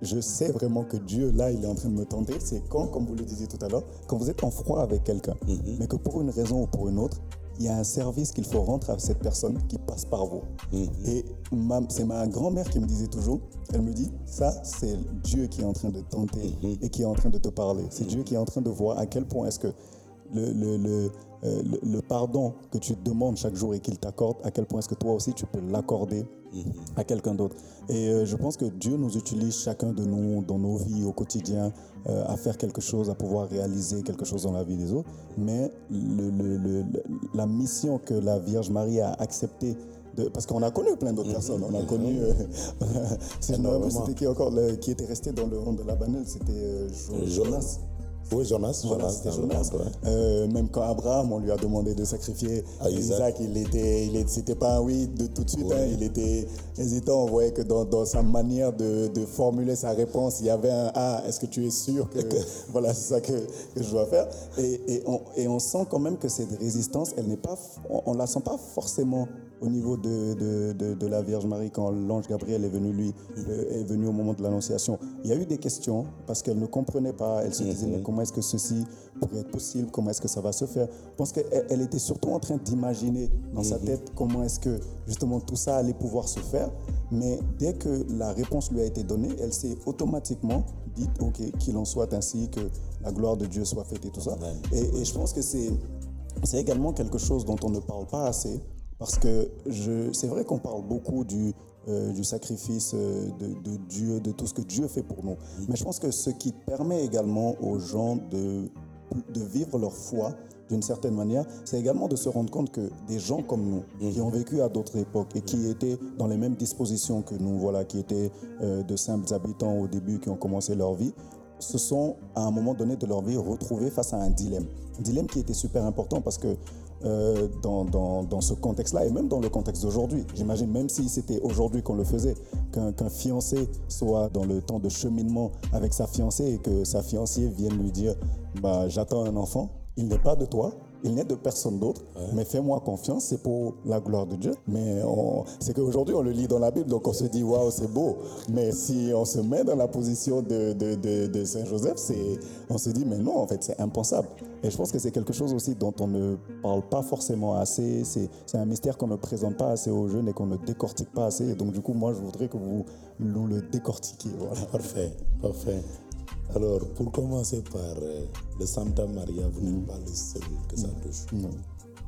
je sais vraiment que Dieu, là, il est en train de me tenter. C'est quand, comme vous le disiez tout à l'heure, quand vous êtes en froid avec quelqu'un, mais que pour une raison ou pour une autre, il y a un service qu'il faut rendre à cette personne qui passe par vous. Et ma- c'est ma grand-mère qui me disait toujours, elle me dit, ça, c'est Dieu qui est en train de tenter et qui est en train de te parler. C'est Dieu qui est en train de voir à quel point est-ce que le, le, le, euh, le- le pardon que tu demandes chaque jour et qu'il t'accorde, à quel point est-ce que toi aussi tu peux l'accorder à quelqu'un d'autre. Et euh, je pense que Dieu nous utilise chacun de nous dans nos vies au quotidien euh, à faire quelque chose, à pouvoir réaliser quelque chose dans la vie des autres. Mais la mission que la Vierge Marie a acceptée de- parce qu'on a connu plein d'autres personnes. On a connu, euh, si je me rappelle, c'était qui encore le- qui était resté dans le rang de la banelle, c'était euh, Jo- Jo- Jonas. Oui, Jonas, Jonas, Jonas. ouais. Euh, même quand Abraham, on lui a demandé de sacrifier Ah, Isaac. Isaac, il était, il c'était pas un oui de tout de suite. Ouais. hein, il était hésitant. On voyait que dans, dans sa manière de, de formuler sa réponse, il y avait un ah. Est-ce que tu es sûr que voilà, c'est ça que, que je dois faire? Et, et, on, et on sent quand même que cette résistance, elle n'est pas, on, on la sent pas forcément au niveau de, de, de, de la Vierge Marie quand l'ange Gabriel est venu lui euh, est venu au moment de l'annonciation. Il y a eu des questions parce qu'elle ne comprenait pas. Elle se disait mais comment est-ce que ceci pourrait être possible? Comment est-ce que ça va se faire? Je pense qu'elle elle était surtout en train d'imaginer dans sa tête comment est-ce que justement tout ça allait pouvoir se faire. Mais dès que la réponse lui a été donnée, elle s'est automatiquement dit ok qu'il en soit ainsi, que la gloire de Dieu soit faite et tout ça. Et, et je pense que c'est c'est également quelque chose dont on ne parle pas assez, parce que c'est vrai qu'on parle beaucoup du, euh, du sacrifice euh, de, de Dieu, de tout ce que Dieu fait pour nous. Mais je pense que ce qui permet également aux gens de, de vivre leur foi d'une certaine manière, c'est également de se rendre compte que des gens comme nous, qui ont vécu à d'autres époques et qui étaient dans les mêmes dispositions que nous, voilà, qui étaient euh, de simples habitants au début, qui ont commencé leur vie, se sont, à un moment donné de leur vie, retrouvés face à un dilemme. Un dilemme qui était super important parce que euh, dans, dans, dans ce contexte-là, et même dans le contexte d'aujourd'hui, j'imagine, même si c'était aujourd'hui qu'on le faisait, qu'un fiancé soit dans le temps de cheminement avec sa fiancée et que sa fiancée vienne lui dire bah, J'attends un enfant, il n'est pas de toi, il n'est de personne d'autre, mais fais-moi confiance, c'est pour la gloire de Dieu. Mais c'est qu'aujourd'hui, on le lit dans la Bible, donc on se dit, waouh, c'est beau. Mais si on se met dans la position de, de, de, de Saint Joseph, on se dit, mais non, en fait, c'est impensable. Et je pense que c'est quelque chose aussi dont on ne parle pas forcément assez. C'est, un mystère qu'on ne présente pas assez aux jeunes et qu'on ne décortique pas assez. Et donc, du coup, moi, je voudrais que vous nous le décortiquiez. Voilà. Parfait, parfait. Alors, pour commencer par euh, le Santa Maria, vous n'êtes pas le seul que ça touche.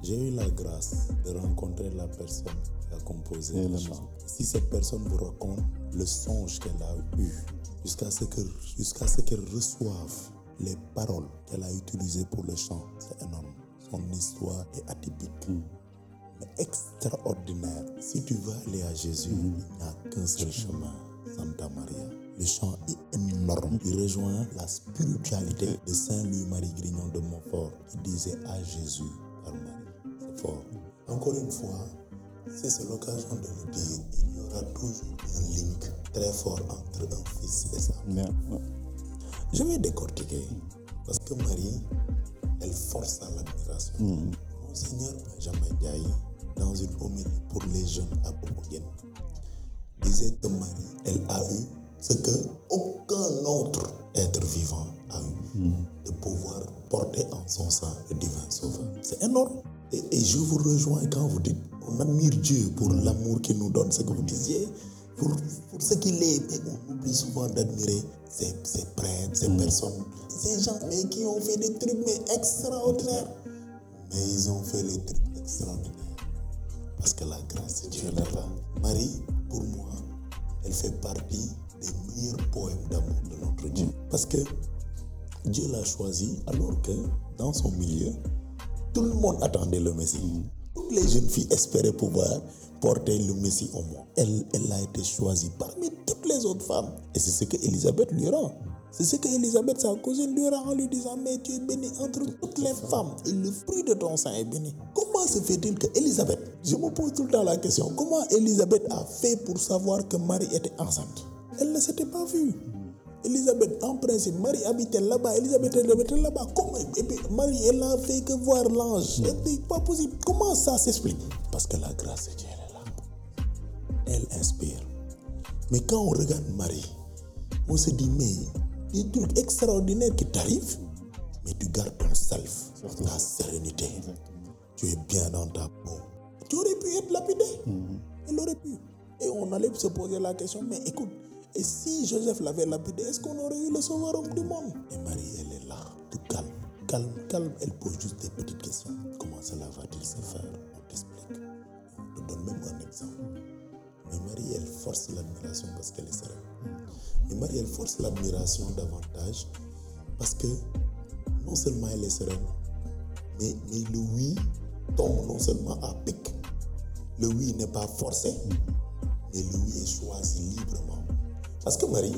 J'ai eu la grâce de rencontrer la personne qui a composé Et le le chant. Si cette personne vous raconte le songe qu'elle a eu jusqu'à ce que- jusqu'à ce qu'elle reçoive les paroles qu'elle a utilisées pour le chant, c'est énorme. Son histoire est atypique. mais extraordinaire. Si tu veux aller à Jésus, il n'y a qu'un seul chemin, Santa Maria. Le chant est énorme. Il rejoint la spiritualité de Saint Louis-Marie Grignon de Montfort qui disait à Jésus par Marie. C'est fort. Encore une fois, si c'est l'occasion de le dire, il y aura toujours un link très fort entre un fils et sa mère. Je vais décortiquer. Parce que Marie, elle force à l'admiration. Monseigneur Benjamin Diaye, dans une homélie pour les jeunes à disait que Marie, elle a eu ce que aucun autre être vivant a eu, de pouvoir porter en son sein le divin sauveur. C'est énorme. Et, et je vous rejoins quand vous dites, on admire Dieu pour l'amour qu'il nous donne, ce que vous disiez, pour, pour ce qu'il est, mais on oublie souvent d'admirer ces, ces prêtres, ces personnes, ces gens mais qui ont fait des trucs mais extraordinaires. Mais ils ont fait les trucs extraordinaires parce que la grâce de Dieu est là. Marie, pour moi, elle fait partie des meilleurs poèmes d'amour de notre Dieu. Parce que Dieu l'a choisi alors que dans son milieu, tout le monde attendait le Messie. Toutes les jeunes filles espéraient pouvoir porter le Messie au monde. Elle, elle a été choisie parmi toutes les autres femmes. Et c'est ce que Élisabeth lui rend. C'est ce que Élisabeth, sa cousine, lui rend en lui disant Mais tu es bénie entre toutes les femmes et le fruit de ton sein est béni. Comment se fait-il que Élisabeth, je me pose tout le temps la question, comment Élisabeth a fait pour savoir que Marie était enceinte? Elle ne s'était pas vue. Elisabeth, en principe, Marie habitait là-bas, Elisabeth habitait là-bas. Comment? Et puis Marie, elle a fait que voir l'ange. Et puis, pas possible. Comment ça s'explique? Parce que la grâce de Dieu. Elle inspire. Mais quand on regarde Marie, on se dit, mais des trucs extraordinaires qui t'arrivent, mais tu gardes ton self, ta sérénité. Tu es bien dans ta peau. Tu aurais pu être lapidé. Elle aurait pu. Et on allait se poser la question, mais écoute, et si Joseph l'avait lapidé, est-ce qu'on aurait eu le sauveur du monde? Et Marie, elle est là, tout calme, calme, calme. Elle pose juste des petites questions. Comment cela va-t-il se faire? On t'explique. On te donne même un exemple. Force l'admiration parce qu'elle est sereine. Mais Marie, elle force l'admiration davantage parce que non seulement elle est sereine, mais, mais le oui tombe non seulement à pic. Le oui n'est pas forcé, mais le oui est choisi librement. Parce que Marie,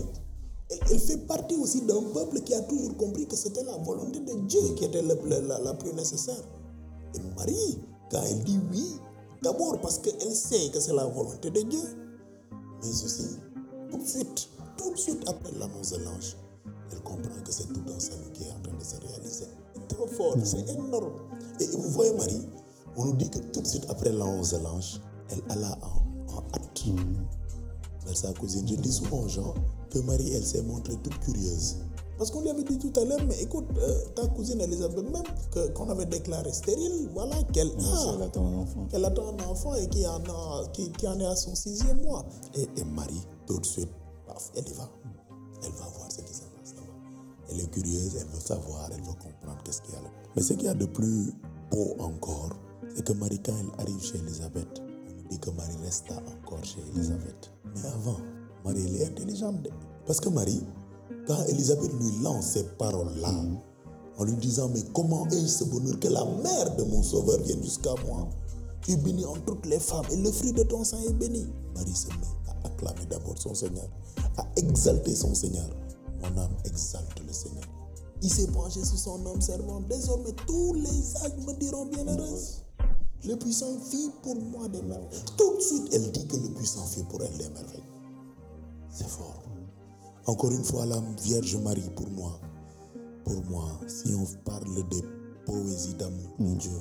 elle, fait partie aussi d'un peuple qui a toujours compris que c'était la volonté de Dieu qui était la plus nécessaire. Et Marie, quand elle dit oui, d'abord parce qu'elle sait que c'est la volonté de Dieu, mais aussi tout de suite, tout de suite après de l'ange, elle comprend que c'est tout un salut qui est en train de se réaliser. C'est trop fort, c'est énorme. Et vous voyez Marie, on nous dit que tout de suite après de l'ange, elle alla en, en hâte vers sa cousine. Je dis souvent aux gens que Marie, elle s'est montrée toute curieuse. Parce qu'on lui avait dit tout à l'heure, mais écoute, euh, ta cousine Elisabeth, même que- qu'on avait déclaré stérile, voilà qu'elle a, Elle attend un enfant. qu'elle attend un enfant et qui en, a, qui, qui en est à son sixième mois. Et, et Marie, tout de suite, paf, elle y va. Elle va voir ce qui se passe là-bas. Elle est curieuse, elle veut savoir, elle veut comprendre qu'est-ce qu'il y a là. Mais ce qu'il y a de plus beau encore, c'est que Marie, quand elle arrive chez Elisabeth, on nous dit que Marie resta encore chez Elisabeth. Mais avant, Marie, elle est intelligente. Parce que Marie, quand Elisabeth lui lance ces paroles-là, en lui disant, mais comment ai-je ce bonheur que la mère de mon sauveur vienne jusqu'à moi? Tu es bénie entre toutes les femmes et le fruit de ton sein est béni. Marie se met à acclamer d'abord son Seigneur, à exalter son Seigneur. Mon âme exalte le Seigneur. Il s'est penché sur son homme servant. Désormais, tous les âges me diront bienheureuse. Le puissant fit pour moi des merveilles. Tout de suite, elle dit que le puissant fit pour elle des merveilles. C'est fort. Encore une fois, la Vierge Marie, pour moi, pour moi, si on parle des poésies d'amour de Dieu,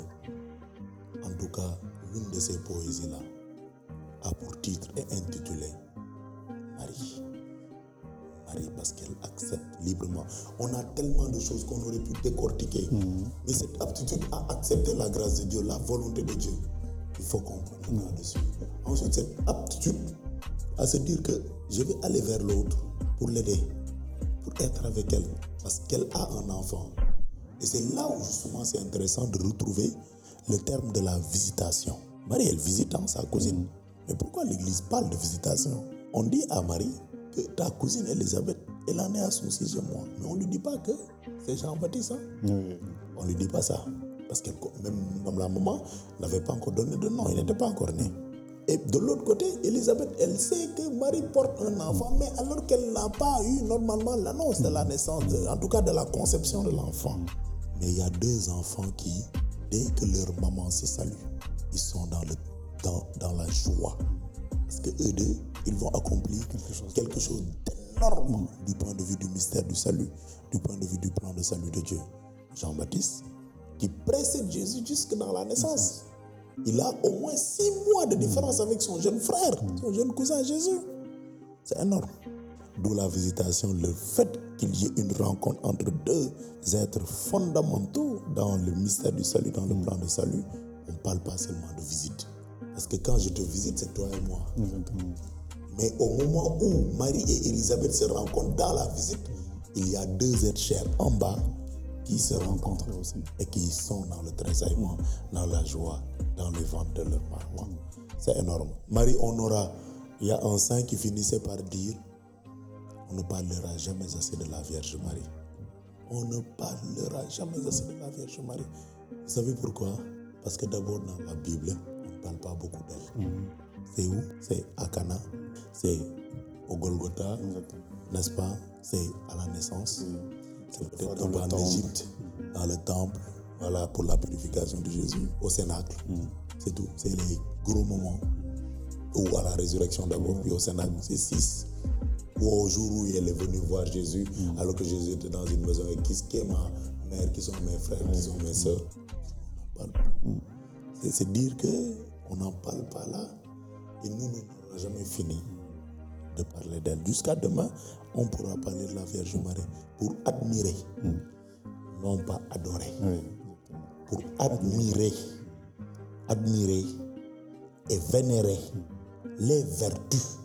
en tout cas, l'une de ces poésies-là a pour titre et intitulé Marie. Marie, parce qu'elle accepte librement. On a tellement de choses qu'on aurait pu décortiquer. Mais cette aptitude à accepter la grâce de Dieu, la volonté de Dieu, il faut qu'on prenne là-dessus. Ensuite, cette aptitude à se dire que je vais aller vers l'autre pour l'aider, pour être avec elle, parce qu'elle a un enfant. Et c'est là où justement c'est intéressant de retrouver le terme de la visitation. Marie, elle visite hein, sa cousine. Mais pourquoi l'Église parle de visitation? On dit à Marie que ta cousine Elisabeth, elle en est à son sixième mois. Mais on ne lui dit pas que c'est Jean-Baptiste. hein. Oui. On ne lui dit pas ça. Parce que même, même la maman n'avait pas encore donné de nom, il n'était pas encore né. Et de l'autre côté, Elisabeth, elle sait que Marie porte un enfant, mais alors qu'elle n'a pas eu normalement l'annonce de la naissance, de- en tout cas de la conception de l'enfant. Mais il y a deux enfants qui, dès que leur maman se salue, ils sont dans, le, dans, dans la joie. Parce que eux deux, ils vont accomplir quelque chose, d'énorme du point de vue du mystère du salut, du point de vue du plan de salut de Dieu. Jean-Baptiste, qui précède Jésus jusque dans la naissance. Il a au moins six mois de différence avec son jeune frère, son jeune cousin Jésus. C'est énorme. D'où la visitation, le fait qu'il y ait une rencontre entre deux êtres fondamentaux dans le mystère du salut, dans le plan de salut. On ne parle pas seulement de visite. Parce que quand je te visite, c'est toi et moi. Exactement. Mais au moment où Marie et Élisabeth se rencontrent dans la visite, il y a deux êtres chers en bas qui se rencontrent aussi. et qui sont dans le tressaillement, dans la joie, dans le ventre de leur maman. C'est énorme. Marie, on aura, il y a un saint qui finissait par dire, on ne parlera jamais assez de la Vierge Marie. On ne parlera jamais assez de la Vierge Marie. Vous savez pourquoi? Parce que d'abord dans la Bible, on ne parle pas beaucoup d'elle. C'est où? C'est à Cana, c'est au Golgotha, n'est-ce pas? C'est à la naissance, c'est peut-être dans un le peu en temple. Égypte, dans le temple, voilà, pour la purification de Jésus, au Cénacle. C'est tout, c'est les gros moments. Ou à la résurrection d'abord, puis au Cénacle, c'est six. Ou au jour où elle est venue voir Jésus, alors que Jésus était dans une maison avec qui, qui est ma mère, qui sont mes frères, qui sont mes soeurs. On n'en parle pas. C'est- dire que on n'en parle pas là, et nous, nous n'aurons jamais fini de parler d'elle. Jusqu'à demain, on pourra parler de la Vierge Marie pour admirer, non pas adorer. Oui. Pour admirer, admirer et vénérer les vertus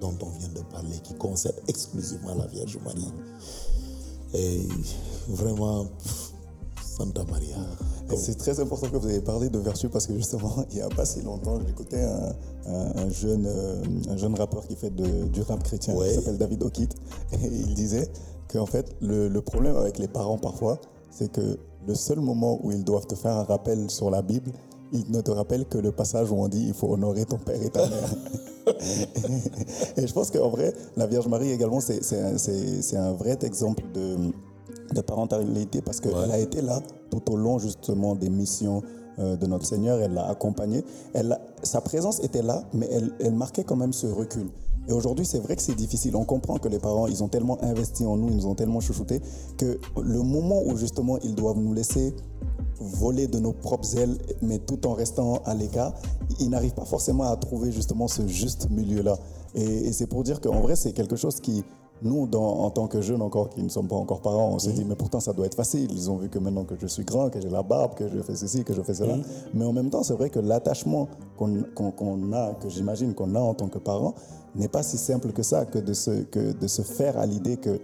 dont on vient de parler, qui concernent exclusivement la Vierge Marie. Et vraiment, Santa Maria. C'est très important que vous ayez parlé de vertu parce que justement, il n'y a pas si longtemps, j'écoutais un, un- un jeune, euh, un jeune rappeur qui fait de- du rap chrétien, Ouais. qui s'appelle David O'Keefe, et il disait qu'en fait, le, le problème avec les parents parfois, c'est que le seul moment où ils doivent te faire un rappel sur la Bible, ils ne te rappellent que le passage où on dit il faut honorer ton père et ta mère. Et je pense qu'en vrai, la Vierge Marie également, c'est un, vrai exemple de, de parentalité parce qu'elle Ouais. a été là tout au long justement des missions de notre Seigneur. Elle l'a accompagné. Elle, sa présence était là, mais elle, elle marquait quand même ce recul. Et aujourd'hui, c'est vrai que c'est difficile. On comprend que les parents, ils ont tellement investi en nous, ils nous ont tellement chouchoutés, que le moment où justement ils doivent nous laisser voler de nos propres ailes, mais tout en restant à l'écart, ils n'arrivent pas forcément à trouver justement ce juste milieu-là. Et, et c'est pour dire qu'en vrai, c'est quelque chose qui, nous, dans- en tant que jeunes encore, qui ne sommes pas encore parents, on se dit, mais pourtant, ça doit être facile. Ils ont vu que maintenant que je suis grand, que j'ai la barbe, que je fais ceci, que je fais cela. Mais en même temps, c'est vrai que l'attachement qu'on a, que j'imagine qu'on a en tant que parent, n'est pas si simple que ça, que de se, que de se faire à l'idée que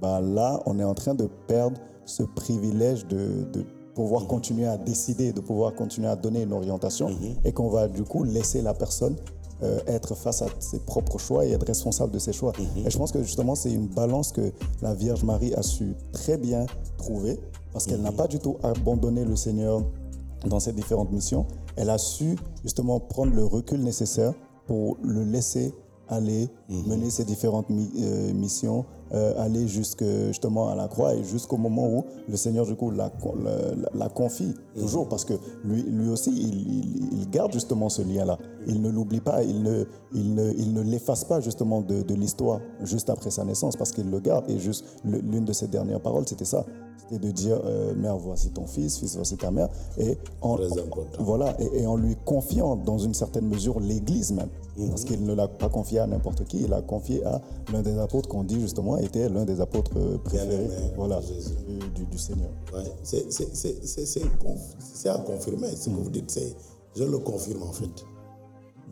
ben là, on est en train de perdre ce privilège de, de pouvoir continuer à décider, de pouvoir continuer à donner une orientation et qu'on va du coup laisser la personne euh, être face à ses propres choix et être responsable de ses choix. Et je pense que justement, c'est une balance que la Vierge Marie a su très bien trouver parce qu'elle n'a pas du tout abandonné le Seigneur dans ses différentes missions. Elle a su justement prendre le recul nécessaire pour le laisser aller mener ses différentes mi- euh, missions, euh, aller jusque justement à la croix et jusqu'au moment où le Seigneur du coup la, la, la- la confie toujours parce que lui, lui aussi il, il- il garde justement ce lien-là. Il ne l'oublie pas, il ne, il ne, il ne l'efface pas justement de, de l'histoire juste après sa naissance parce qu'il le garde et juste l'une de ses dernières paroles c'était ça, c'était de dire euh, mère voici ton fils, fils voici ta mère et en, voilà, et, et en lui confiant dans une certaine mesure l'Église même. Parce qu'il ne l'a pas confié à n'importe qui, il l'a confié à l'un des apôtres qu'on dit justement était l'un des apôtres euh, préférés voilà, du, Seigneur. Ouais, c'est- à confirmer ce que vous dites. Je le confirme en fait.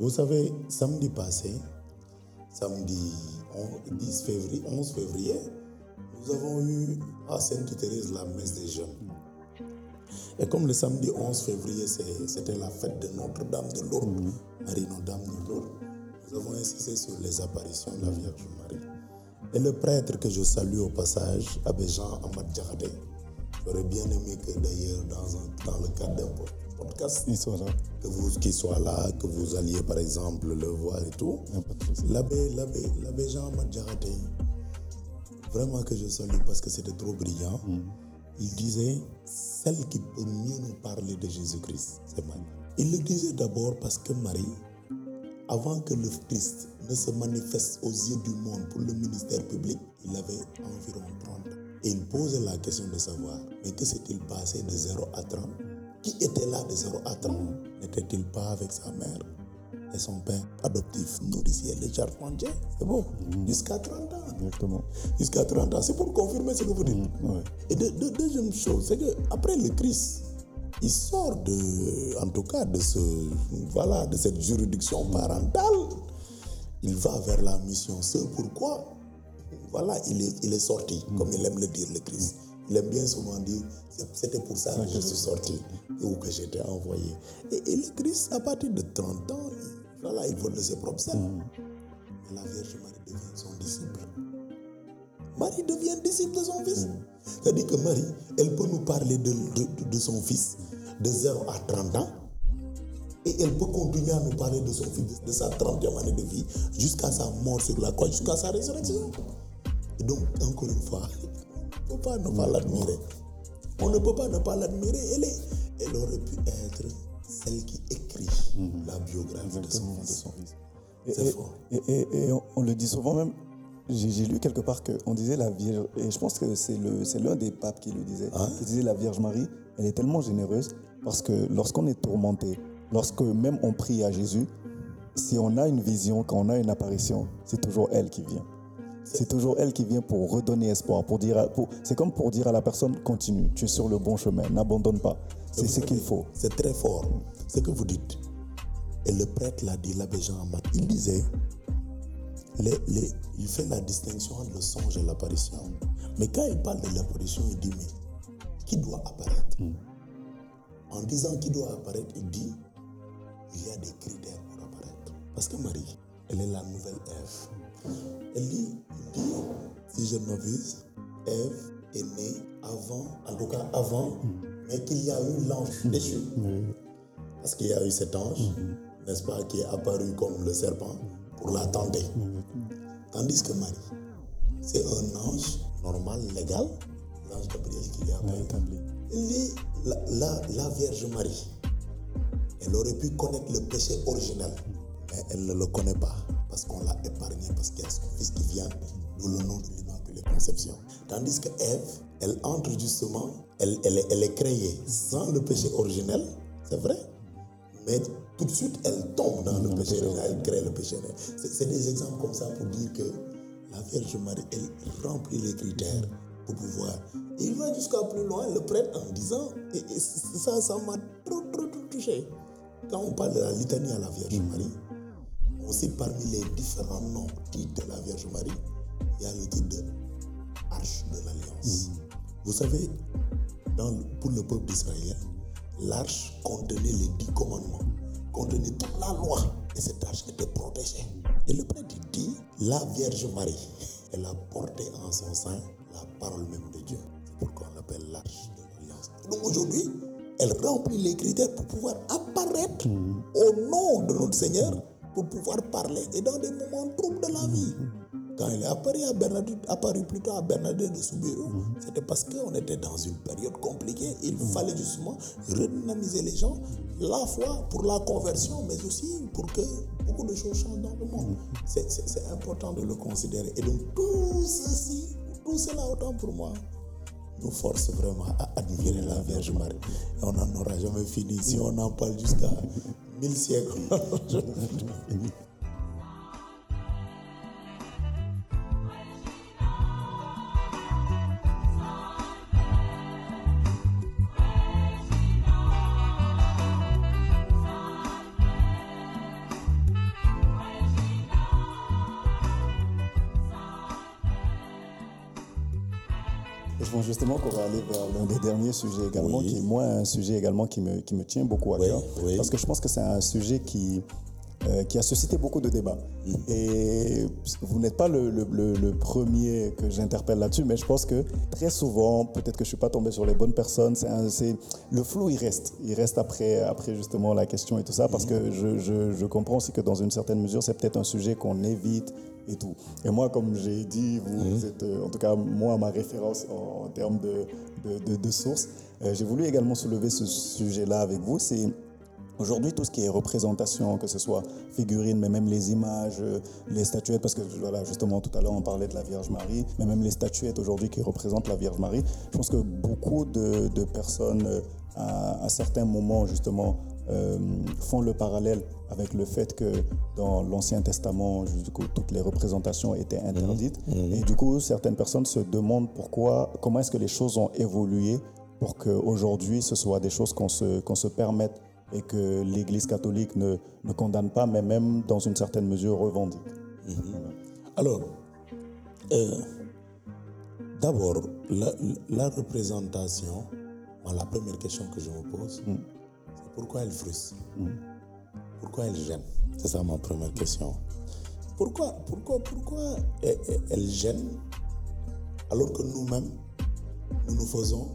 Vous savez, samedi passé, samedi 11 10 février, 11 février, nous avons eu à Sainte-Thérèse la messe des jeunes. Et comme le samedi 11 février, c'était la fête de Notre-Dame de Lourdes, Marie Notre-Dame de Lourdes, nous avons insisté sur les apparitions de la Vierge Marie. Et le prêtre que je salue au passage, Abbé Jean Djakate, j'aurais bien aimé que d'ailleurs dans, le cadre d'un po- podcast, Il soit là. que vous qu'il soit là, que vous alliez par exemple le voir et tout. L'abbé, l'abbé, l'abbé Jean Ahmad Djakate, vraiment que je salue parce que c'était trop brillant. Il disait, celle qui peut mieux nous parler de Jésus-Christ, c'est Marie. Il le disait d'abord parce que Marie, avant que le Christ ne se manifeste aux yeux du monde pour le ministère public, il avait environ 30 ans. Et il posait la question de savoir, mais que s'est-il passé de 0 à 30 Qui était là de 0 à 30 N'était-il pas avec sa mère et son père adoptif, nourricier, le charpentier C'est beau. Jusqu'à 30 ans. Exactement. Jusqu'à 30 ans. C'est pour confirmer ce que vous dites. Ouais. Et de, de- deuxième chose, c'est que après le Christ, il sort de, en tout cas, de ce, voilà, de cette juridiction parentale. Il va vers la mission. C'est pourquoi, voilà, il est, il est sorti, comme il aime le dire, le Christ. Il aime bien souvent dire, c'était pour ça que je suis sorti ou que j'étais envoyé. Et, et le Christ, à partir de 30 ans, il- voilà, il vole de ses propres. Mais la Vierge Marie devient son disciple. Marie devient disciple de son fils. C'est-à-dire que Marie, elle peut nous parler de, de- de son fils de 0 à 30 ans. Et elle peut continuer à nous parler de son fils, de sa 30e année de vie, jusqu'à sa mort sur la croix, jusqu'à sa résurrection. Et donc, encore une fois, on ne peut pas ne pas l'admirer. On ne peut pas ne pas l'admirer. Elle, est- elle aurait pu être celle qui écrit la biographie de son de fils. son fils. Et, C'est fort. et- et- et on, on le dit souvent même, j'ai lu quelque part qu'on disait la Vierge, et je pense que c'est l'un des papes qui le disait, Ah. qui disait la Vierge Marie, elle est tellement généreuse parce que lorsqu'on est tourmenté, lorsque même on prie à Jésus, si on a une vision, quand on a une apparition, c'est toujours elle qui vient. C'est toujours elle qui vient pour redonner espoir, pour dire, à- pour- c'est comme pour dire à la personne continue, tu es sur le bon chemin, n'abandonne pas. C'est ce qu'il faut. C'est très fort ce que vous dites. Et le prêtre l'a dit, l'abbé Jean Amat. Il disait, les- les- il fait la distinction entre le songe et l'apparition. Mais quand il parle de l'apparition, il dit, mais qui doit apparaître? En disant qui doit apparaître, il dit, il y a des critères pour apparaître. Parce que Marie, elle est la nouvelle Ève. Elle dit, il dit, si je ne m'abuse, Ève est née avant, en tout cas avant, mais qu'il y a eu l'ange déchu. Parce qu'il y a eu cet ange, n'est-ce pas, qui est apparu comme le serpent pour la tenter. Tandis que Marie, c'est un ange normal, légal, l'ange Gabriel qui lui a établi. Les- la, la- la Vierge Marie, elle aurait pu connaître le péché originel, mais elle ne le connaît pas parce qu'on l'a épargné, parce qu'il y a son fils qui vient, d'où le nom de l'Immaculée Conception. Tandis que Ève, elle entre justement, elle, elle, elle est créée sans le péché originel, c'est vrai, mais tout de suite, elle tombe dans le péché originel, elle crée le péché originel. C'est des exemples comme ça pour dire que la Vierge Marie, elle remplit les critères pour pouvoir. Il va jusqu'à plus loin, le prêtre en disant, et ça, ça m'a trop, trop, trop touché. Quand on parle de la litanie à la Vierge Marie, sait parmi les différents noms, titres de la Vierge Marie, il y a le titre de Arche de l'Alliance. Vous savez, dans le- pour le peuple d'Israël, l'arche contenait les dix commandements, contenait toute la loi, et cette arche était protégée. Et le prêtre dit, la Vierge Marie, elle a porté en son sein la parole même de Dieu. C'est pourquoi on l'appelle l'arche de l'Alliance. Donc aujourd'hui, elle remplit les critères pour pouvoir apparaître au nom de notre Seigneur, pour pouvoir parler, et dans des moments troubles de la vie. Quand elle est apparue, à Bernadette, apparue plutôt à Bernadette de Soubirou, c'était parce qu'on était dans une période compliquée. Il fallait justement redynamiser les gens, la fois pour la conversion, mais aussi pour que beaucoup de choses changent dans le monde. C'est important de le considérer. Et donc, tout ceci, tout cela autant pour moi, nous force vraiment à admirer la Vierge Marie. Et on n'en aura jamais fini. Si on en parle jusqu'à mille siècles, qu'on va aller vers l'un des derniers sujets également, Oui. qui est moi un sujet également qui me, qui me tient beaucoup à Oui, cœur. oui. Parce que je pense que c'est un sujet qui, euh, qui a suscité beaucoup de débats. Et vous n'êtes pas le, le- le- le premier que j'interpelle là-dessus, mais je pense que très souvent, peut-être que je ne suis pas tombé sur les bonnes personnes, c'est le flou, il reste. Il reste après, après justement la question et tout ça, parce que je, je- je comprends aussi que dans une certaine mesure, c'est peut-être un sujet qu'on évite et tout. Et moi, comme j'ai dit, vous, vous êtes, euh, en tout cas, moi, ma référence en, en termes de, de, de- de sources. Euh, j'ai voulu également soulever ce sujet-là avec vous. C'est Aujourd'hui, tout ce qui est représentation, que ce soit figurines, mais même les images, euh, les statuettes, parce que voilà, justement, tout à l'heure, on parlait de la Vierge Marie, mais même les statuettes aujourd'hui qui représentent la Vierge Marie, je pense que beaucoup de, de personnes, à, à certains moments, justement, euh, font le parallèle avec le fait que dans l'Ancien Testament, du coup, toutes les représentations étaient interdites. Et du coup, certaines personnes se demandent pourquoi, comment est-ce que les choses ont évolué pour qu'aujourd'hui, ce soit des choses qu'on se, qu'on se permette et que l'Église catholique ne, ne condamne pas, mais même dans une certaine mesure revendique. Alors, euh, d'abord, la, la représentation, la première question que je me pose, c'est pourquoi elle frustre? Pourquoi elle gêne? C'est ça ma première question. Pourquoi, pourquoi, pourquoi elle, gêne alors que nous-mêmes, nous nous faisons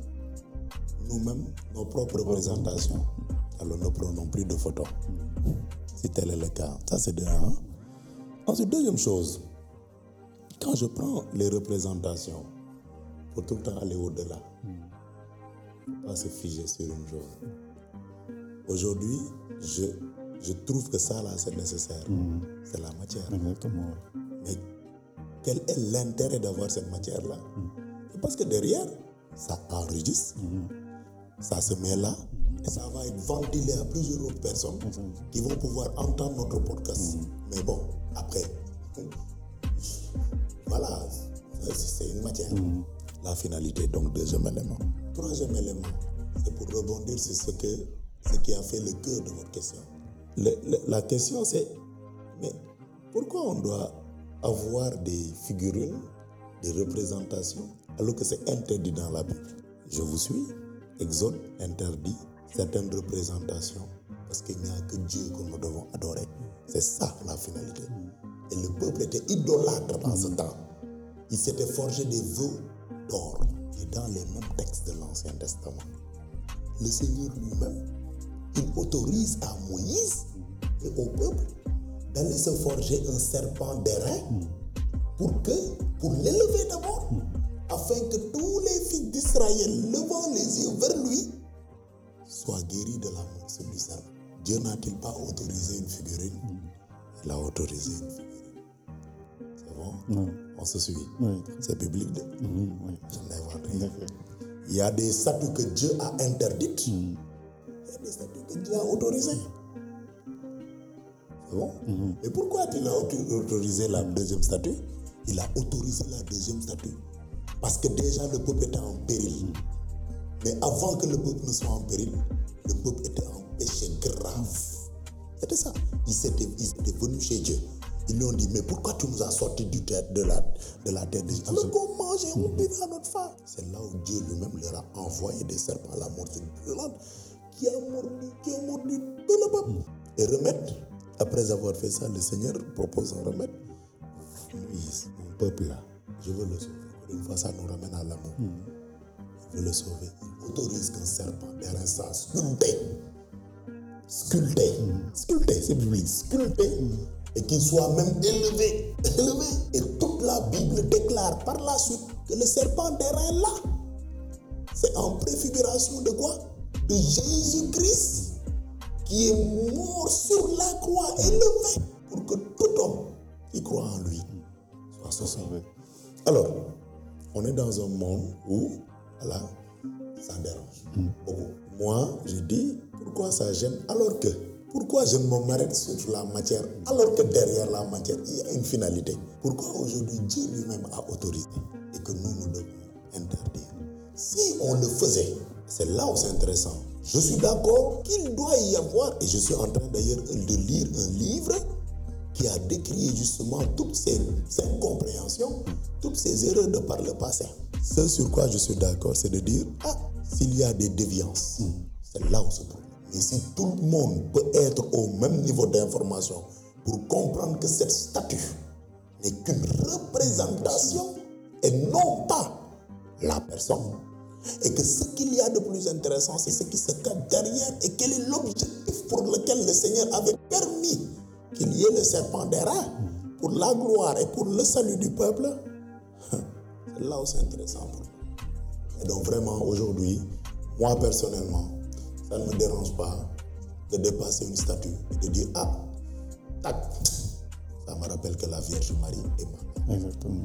nous-mêmes nos propres représentations Alors ne prenons plus de photos. Si tel est le cas, ça c'est de un. Ensuite, deuxième chose, quand je prends les représentations, faut tout le temps aller au-delà. Pas se figer sur une chose. Aujourd'hui, je, je trouve que ça là, c'est nécessaire. C'est la matière. Exactement. Mais quel est l'intérêt d'avoir cette matière-là? C'est Parce que derrière, ça enregistre, ça se met là, et ça va être ventilé à plusieurs autres personnes qui vont pouvoir entendre notre podcast. Mais bon, après, voilà, c'est- c'est une matière. La finalité, donc deuxième élément. Troisième élément, c'est pour rebondir sur ce, que, ce qui a fait le cœur de votre question. La question, c'est, mais pourquoi on doit avoir des figurines, des représentations, alors que c'est interdit dans la Bible? Je vous suis. Exode interdit certaines représentations parce qu'il n'y a que Dieu que nous devons adorer. C'est ça la finalité. Et le peuple était idolâtre dans ce temps. Il s'était forgé des vœux d'or. Et dans les mêmes textes de l'Ancien Testament, le Seigneur lui-même, il autorise à Moïse et au peuple d'aller se forger un serpent d'airain pour que, pour l'élever d'abord, afin que tous les fils d'Israël levant les yeux vers lui soient guéris de la morsure du serpent. Dieu n'a-t-il pas autorisé une figurine? Il a autorisé une figurine. C'est bon? On se suit. Oui. C'est de- Mhm, oui. Je rien. D'accord. Il y a des statues que Dieu a interdites. Y a des statues que Dieu a autorisées. C'est bon? Et pourquoi a auto- autorisé la deuxième statue? Il a autorisé la deuxième statue. Parce que déjà le peuple était en péril. Mais avant que le peuple ne soit en péril, le peuple était en péché grave. C'était ça. Ils étaient, ils étaient venus chez Dieu. Ils lui ont dit, mais pourquoi tu nous as sortis du terre, de, la, de la terre d'Égypte Alors qu'on mangeait, on buvait à notre faim. C'est là où Dieu lui-même leur a envoyé des serpents à la morsure violente qui a mordu, qui a mordu. Et remède, après avoir fait ça, le Seigneur propose un remède. Moïse, mon peuple là, je veux le sauver. Une fois, ça nous ramène à l'amour. Il veut le sauver. Il autorise qu'un serpent d'airain soit sculpté sculpté, sculpté, c'est biblique, sculpté, et qu'il soit même élevé, élevé. Et toute la Bible déclare par la suite que le serpent d'airain là, c'est en préfiguration de quoi? De Jésus-Christ qui est mort sur la croix, élevé, pour que tout homme qui croit en lui soit sauvé. Alors, on est dans un monde où, voilà, ça dérange beaucoup. Moi, je dis, pourquoi ça gêne? Alors que, pourquoi je ne m'arrête sur la matière alors que derrière la matière, il y a une finalité? Pourquoi aujourd'hui Dieu lui-même a autorisé et que nous, nous devons interdire? Si on le faisait, c'est là où c'est intéressant. Je suis d'accord qu'il doit y avoir, et je suis en train d'ailleurs de lire un livre qui a décrié justement toutes ces incompréhensions, toutes ces erreurs de par le passé. Ce sur quoi je suis d'accord, c'est de dire, ah, s'il y a des déviances, c'est là où se trouve. Mais si tout le monde peut être au même niveau d'information pour comprendre que cette statue n'est qu'une représentation et non pas la personne, et que ce qu'il y a de plus intéressant, c'est ce qui se cache derrière et quel est l'objectif pour lequel le Seigneur avait permis qu'il y ait le serpent d'airain pour la gloire et pour le salut du peuple. C'est là où c'est intéressant. pour nous. Et donc vraiment, aujourd'hui, moi personnellement, ça ne me dérange pas de dépasser une statue et de dire, ah, tac, ça me rappelle que la Vierge Marie est ma mère. Exactement.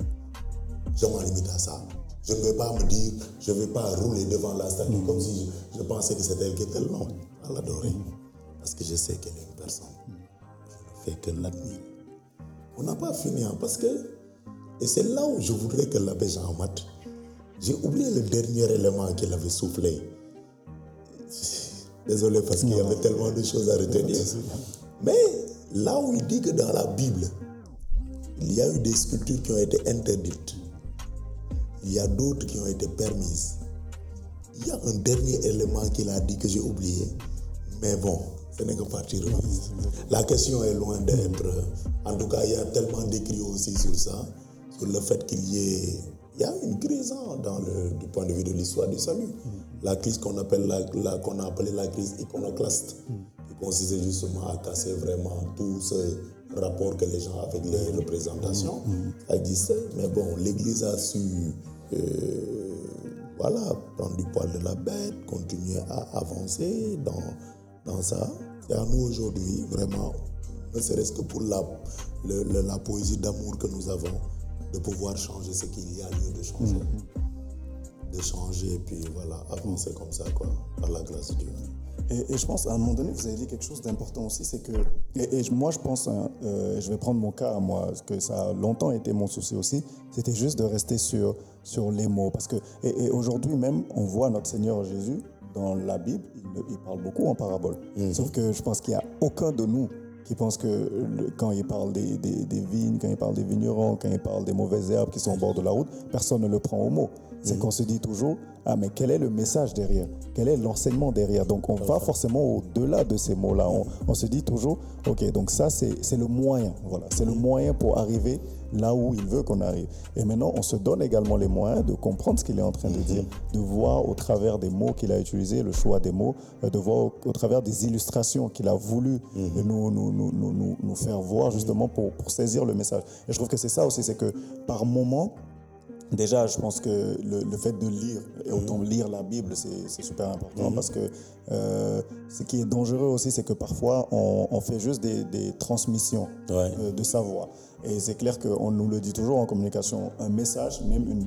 Je m'en limite à ça. Je ne vais pas me dire, je ne vais pas rouler devant la statue comme si je, je pensais que c'était elle qui était. Non, à l'adorer. Parce que je sais qu'elle est une personne. Je ne fais que l'admirer. On n'a pas fini, hein, parce que, et c'est là où je voudrais que l'abbé Jean-Mat, j'ai oublié le dernier élément qu'il avait soufflé. Désolé parce qu'il y avait tellement de choses à retenir. Mais là où il dit que dans la Bible, il y a eu des sculptures qui ont été interdites. Il y a d'autres qui ont été permises. Il y a un dernier élément qu'il a dit que j'ai oublié. Mais bon, ce n'est que partie remise. La question est loin d'être. En tout cas, il y a tellement d'écrits aussi sur ça, sur le fait qu'il y ait. Il y a une crise hein, dans le, du point de vue de l'histoire du salut. La crise qu'on la- qu'on a appelée la crise iconoclaste, qui consistait justement à casser vraiment tout ce rapport que les gens avaient avec les représentations. Ça existait, mais bon, l'Église a su euh, voilà, prendre du poil de la bête, continuer à avancer dans, dans ça. C'est à nous aujourd'hui, vraiment, ne serait-ce que pour la, le- la poésie d'amour que nous avons, de pouvoir changer ce qu'il y a lieu de changer. De changer et puis voilà, avancer comme ça, quoi, par la grâce de Dieu. Et, et je pense, à un moment donné, vous avez dit quelque chose d'important aussi, c'est que, et, moi je pense, hein, euh, je vais prendre mon cas à moi, parce que ça a longtemps été mon souci aussi, c'était juste de rester sur, sur les mots. Parce que, et, et aujourd'hui même, on voit notre Seigneur Jésus dans la Bible, il, parle beaucoup en parabole. Sauf que je pense qu'il n'y a aucun de nous qui pense que le- quand il parle des, des- des vignes, quand il parle des vignerons, quand il parle des mauvaises herbes qui sont au bord de la route, personne ne le prend au mot. C'est qu'on se dit toujours, ah mais quel est le message derrière? Quel est l'enseignement derrière? Donc on va forcément au-delà de ces mots-là. On, on se dit toujours, ok, donc ça c'est le moyen. Voilà, c'est le moyen pour arriver là où il veut qu'on arrive. Et maintenant, on se donne également les moyens de comprendre ce qu'il est en train de dire, de voir au travers des mots qu'il a utilisés, le choix des mots, euh, de voir au, au travers des illustrations qu'il a voulu nous, nous, nous, nous, nous, nous, nous faire voir justement pour, pour saisir le message. Et je trouve que c'est ça aussi, c'est que par moment, Déjà, je pense que le, le fait de lire, et autant lire la Bible, c'est super important parce que euh, ce qui est dangereux aussi, c'est que parfois on, on fait juste des, des transmissions Ouais. euh, de savoir. Et c'est clair qu'on nous le dit toujours en communication, un message, même une,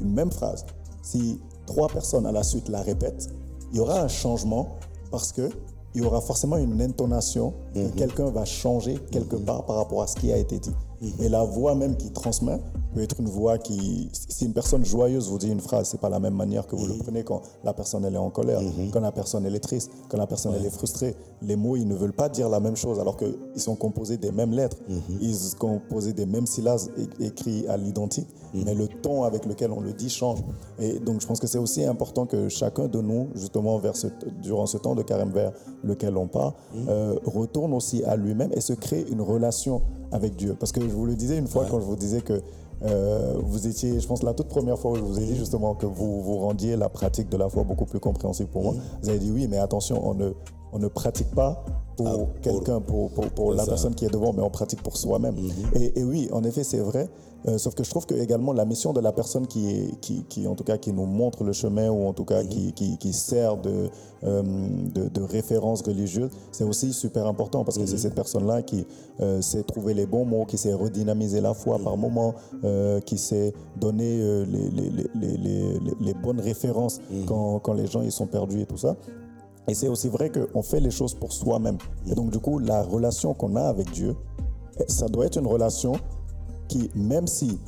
une même phrase, si trois personnes à la suite la répètent, il y aura un changement parce que il y aura forcément une intonation que quelqu'un va changer quelque part par rapport à ce qui a été dit. Et la voix même qui transmet peut être une voix qui, si une personne joyeuse vous dit une phrase, c'est pas la même manière que vous le prenez quand la personne elle est en colère, quand la personne elle est triste, quand la personne elle est frustrée. Les mots ils ne veulent pas dire la même chose alors qu'ils sont composés des mêmes lettres, ils sont composés des mêmes syllabes écrits à l'identique, mais le ton avec lequel on le dit change. Et donc je pense que c'est aussi important que chacun de nous, justement vers ce, durant ce temps de carême vers lequel on part, euh, retourne aussi à lui-même et se crée une relation avec Dieu. Parce que je vous le disais une fois quand je vous disais que euh, vous étiez, je pense, la toute première fois où je vous ai dit justement que vous vous rendiez la pratique de la foi beaucoup plus compréhensible pour moi. Vous avez dit oui, mais attention, on ne, on ne pratique pas pour Ah, quelqu'un, pour, pour, pour la ça. personne qui est devant, mais on pratique pour soi-même. et, et oui, en effet, c'est vrai. Euh, sauf que je trouve que également la mission de la personne qui, est, qui, qui, en tout cas, qui nous montre le chemin ou en tout cas qui, qui, qui sert de, euh, de, de référence religieuse, c'est aussi super important parce que c'est cette personne-là qui euh, sait trouver les bons mots, qui sait redynamiser la foi par moment, euh, qui sait donner les, les, les, les, les, les bonnes références quand, quand les gens ils sont perdus et tout ça. Et c'est aussi vrai qu'on fait les choses pour soi-même. Et donc, du coup, la relation qu'on a avec Dieu, ça doit être une relation qui, même si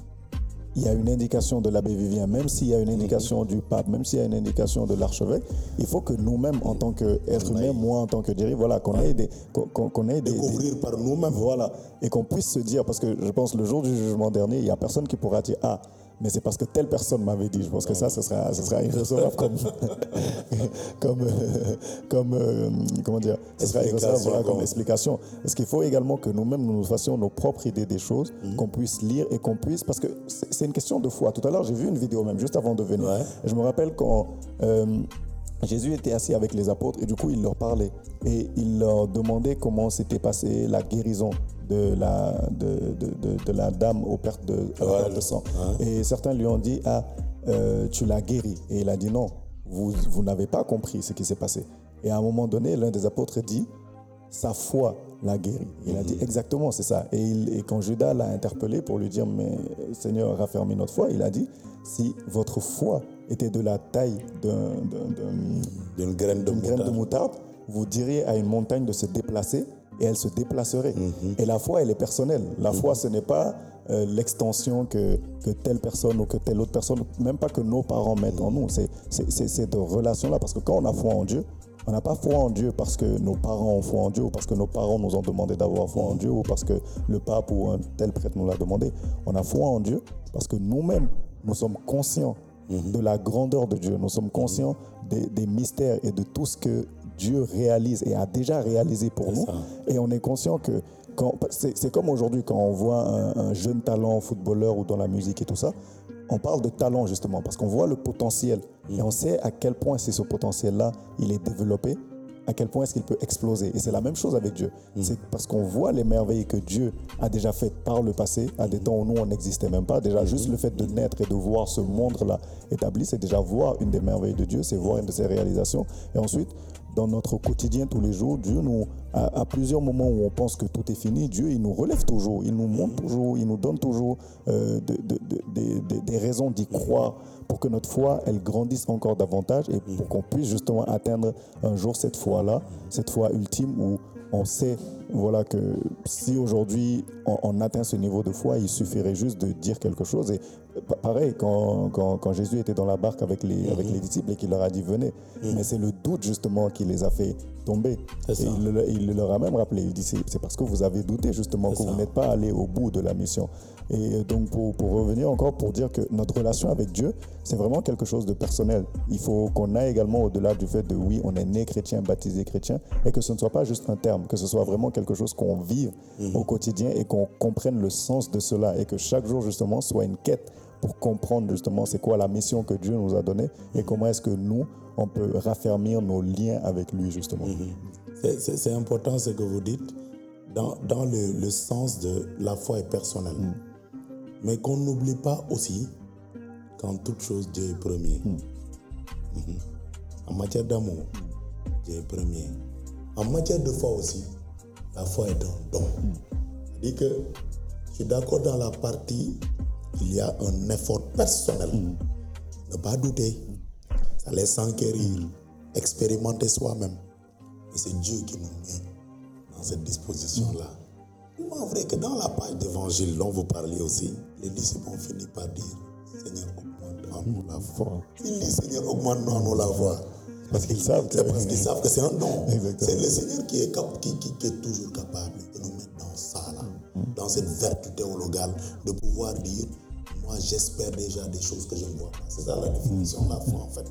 il y a une indication de l'abbé Vivien, même s'il y a une indication du pape, même s'il y a une indication de l'archevêque, il faut que nous-mêmes, en tant qu'être humain, moi en tant que dirigeant, voilà, qu'on ait des, qu'on- qu'on qu'on ait des, des- Découvrir par nous-mêmes. voilà, et qu'on puisse se dire, parce que je pense le jour du jugement dernier, il n'y a personne qui pourra dire ah, mais c'est parce que telle personne m'avait dit. Je pense que ça, ce sera, ce sera irrecevable comme, comme, euh, comme euh, comment dire, ce sera irrecevable Explication, voilà, comme explication. Parce qu'il faut également que nous-mêmes nous nous fassions nos propres idées des choses, Mhm. qu'on puisse lire et qu'on puisse, parce que c'est une question de foi. Tout à l'heure, j'ai vu une vidéo même juste avant de venir. Ouais. Je me rappelle quand euh, Jésus était assis avec les apôtres et du coup il leur parlait et il leur demandait comment s'était passée la guérison de la, de, de, de- de la dame aux pertes de, perte de sang. ouais. Et certains lui ont dit Ah, euh, tu l'as guéri. Et il a dit Non, vous, vous n'avez pas compris ce qui s'est passé. Et à un moment donné, l'un des apôtres dit Sa foi l'a guéri. Il a dit exactement, c'est ça. Et, il- et quand Judas l'a interpellé pour lui dire Mais Seigneur, raffermis notre foi, il a dit Si votre foi était de la taille d'un- d'un- d'un D'une graine de une graine de moutarde. moutarde, vous diriez à une montagne de se déplacer et elle se déplacerait. Mhm. Et la foi, elle est personnelle. La foi, ce n'est pas euh, l'extension que, que telle personne ou que telle autre personne, même pas que nos parents mettent en nous. C'est cette relation-là. Parce que quand on a foi en Dieu, on n'a pas foi en Dieu parce que nos parents ont foi en Dieu ou parce que nos parents nous ont demandé d'avoir foi en Dieu ou parce que le pape ou un tel prêtre nous l'a demandé. On a foi en Dieu parce que nous-mêmes, nous sommes conscients de la grandeur de Dieu. Nous sommes conscients des, des mystères et de tout ce que Dieu réalise et a déjà réalisé pour nous. ça. Et on est conscient que c'est comme aujourd'hui quand on voit un, un jeune talent footballeur ou dans la musique et tout ça, on parle de talent justement parce qu'on voit le potentiel et on sait à quel point c'est ce potentiel-là, il est développé, à quel point est-ce qu'il peut exploser. Et c'est la même chose avec Dieu. C'est parce qu'on voit les merveilles que Dieu a déjà faites par le passé, à des temps où nous, on n'existait même pas. Déjà, juste le fait de naître et de voir ce monde-là établi, c'est déjà voir une des merveilles de Dieu, c'est voir une de ses réalisations. Et ensuite, dans notre quotidien tous les jours, Dieu nous, à, plusieurs moments où on pense que tout est fini, Dieu, il nous relève toujours, il nous montre toujours, il nous donne toujours euh, de- de- de- des- des- des raisons d'y croire pour que notre foi, elle grandisse encore davantage et pour qu'on puisse justement atteindre un jour cette foi-là, cette foi ultime où on sait voilà que si aujourd'hui on, on atteint ce niveau de foi, il suffirait juste de dire quelque chose. Et pa- pareil, quand, quand, quand Jésus était dans la barque avec les, avec les disciples et qu'il leur a dit venez, mais c'est le doute justement qui les a fait tomber. Et il, le- il leur a même rappelé, il dit c'est parce que vous avez douté justement que vous n'êtes pas allé au bout de la mission. Et donc pour, pour revenir encore pour dire que notre relation avec Dieu, c'est vraiment quelque chose de personnel. Il faut qu'on aille également au-delà du fait de oui, on est né chrétien, baptisé chrétien, et que ce ne soit pas juste un terme, que ce soit vraiment quelque chose qu'on vive Mhm. au quotidien et qu'on comprenne le sens de cela et que chaque jour justement soit une quête pour comprendre justement c'est quoi la mission que Dieu nous a donnée et comment est-ce que nous, on peut raffermir nos liens avec lui justement. C'est- C'est important ce que vous dites. dans, dans le, le sens de la foi est personnelle. Mais qu'on n'oublie pas aussi qu'en toute chose, Dieu est premier. Mhm. En matière d'amour, Dieu est premier. En matière de foi aussi, la foi est un don. C'est-à-dire que je suis d'accord dans la partie, il y a un effort personnel. Ne pas douter. Ça laisse s'enquérir, expérimenter soi-même. Mais c'est Dieu qui nous met dans cette disposition-là. C'est vrai que dans la page d'évangile dont vous parliez aussi, les disciples ont fini par dire Seigneur, augmente en nous la foi. Ils disent Seigneur, augmente en nous la foi. Parce qu'ils savent que C'est parce qu'ils savent que c'est un don. C'est le Seigneur qui est, cap- qui, qui- qui est toujours capable de nous mettre dans ça, là, dans cette vertu théologale, de pouvoir dire Moi, j'espère déjà des choses que je ne vois pas. C'est ça la définition de la foi, en fait.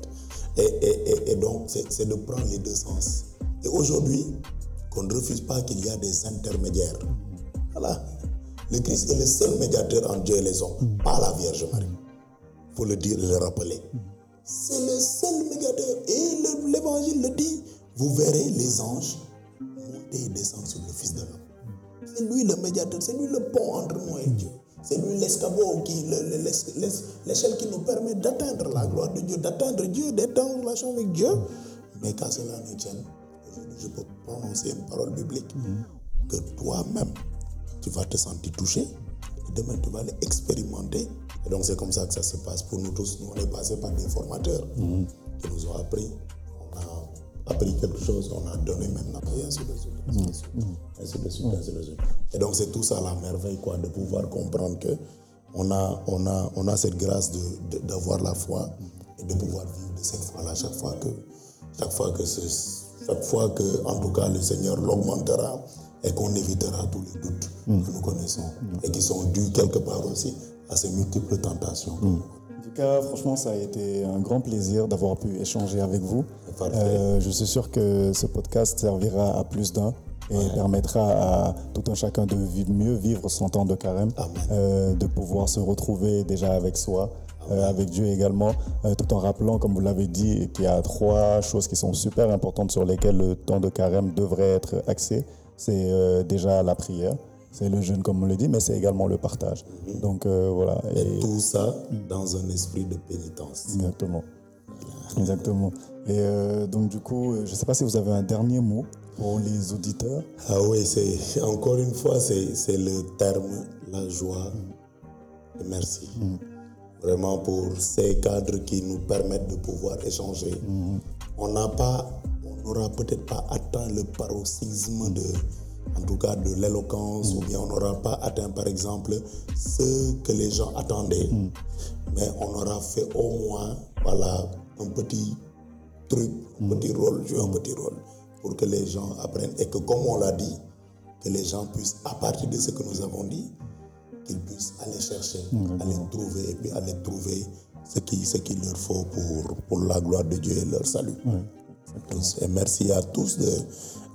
Et, et- et- et donc, c'est c'est de prendre les deux sens. Et aujourd'hui, qu'on ne refuse pas qu'il y a des intermédiaires. Voilà. Le Christ est le seul médiateur entre Dieu et les hommes, pas la Vierge Marie. Il faut le dire et le rappeler. C'est le seul médiateur. Et le- l'évangile le dit. Vous verrez les anges monter et descendre sur le Fils de l'homme. C'est lui le médiateur, c'est lui le pont entre nous et Dieu. C'est lui l'escabeau, qui, l'échelle qui nous permet d'atteindre la gloire de Dieu, d'atteindre Dieu, d'être en relation avec Dieu. Mais qu'à cela ne tienne, aujourd'hui je peux prononcer une parole biblique que toi-même, tu vas te sentir touché. Et demain, tu vas l'expérimenter. Et donc, c'est comme ça que ça se passe pour nous tous. Nous, on est passé par des formateurs qui nous ont appris. On a appris quelque chose, on a donné maintenant, et ainsi de suite, ainsi de suite, ainsi de suite, ainsi de suite. Et donc, c'est tout ça la merveille, quoi, de pouvoir comprendre que on a, on a, on a cette grâce de- de- d'avoir la foi et de pouvoir vivre de cette foi-là chaque fois que, chaque fois que, ce- chaque fois que, en tout cas, le Seigneur l'augmentera et qu'on évitera tous les doutes que nous connaissons et qui sont dus quelque part aussi à ces multiples tentations. En tout cas, franchement, ça a été un grand plaisir d'avoir pu échanger avec vous. Euh, je suis sûr que ce podcast servira à plus d'un et permettra à tout un chacun de vivre, mieux vivre son temps de carême, euh, de pouvoir se retrouver déjà avec soi, euh, avec Dieu également, euh, tout en rappelant, comme vous l'avez dit, qu'il y a trois choses qui sont super importantes sur lesquelles le temps de carême devrait être axé. C'est euh, déjà la prière, c'est le jeûne comme on le dit, mais c'est également le partage. Donc euh, voilà. Et- Tout ça dans un esprit de pénitence. Exactement. Exactement. Et euh, donc, du coup, je ne sais pas si vous avez un dernier mot pour les auditeurs. Ah oui, c'est encore une fois, c'est le terme, la joie. Et merci. Vraiment pour ces cadres qui nous permettent de pouvoir échanger. On n'a pas, n'aura peut-être pas atteint le paroxysme de, en tout cas de l'éloquence, ou bien on n'aura pas atteint par exemple ce que les gens attendaient. Mais on aura fait au moins, voilà, un petit truc, un petit rôle, jouer un petit rôle pour que les gens apprennent. Et que, comme on l'a dit, que les gens puissent, à partir de ce que nous avons dit, qu'ils puissent aller chercher, aller trouver et puis aller trouver ce qu'il ce qu'il leur faut pour, pour la gloire de Dieu et leur salut. Et merci à tous de-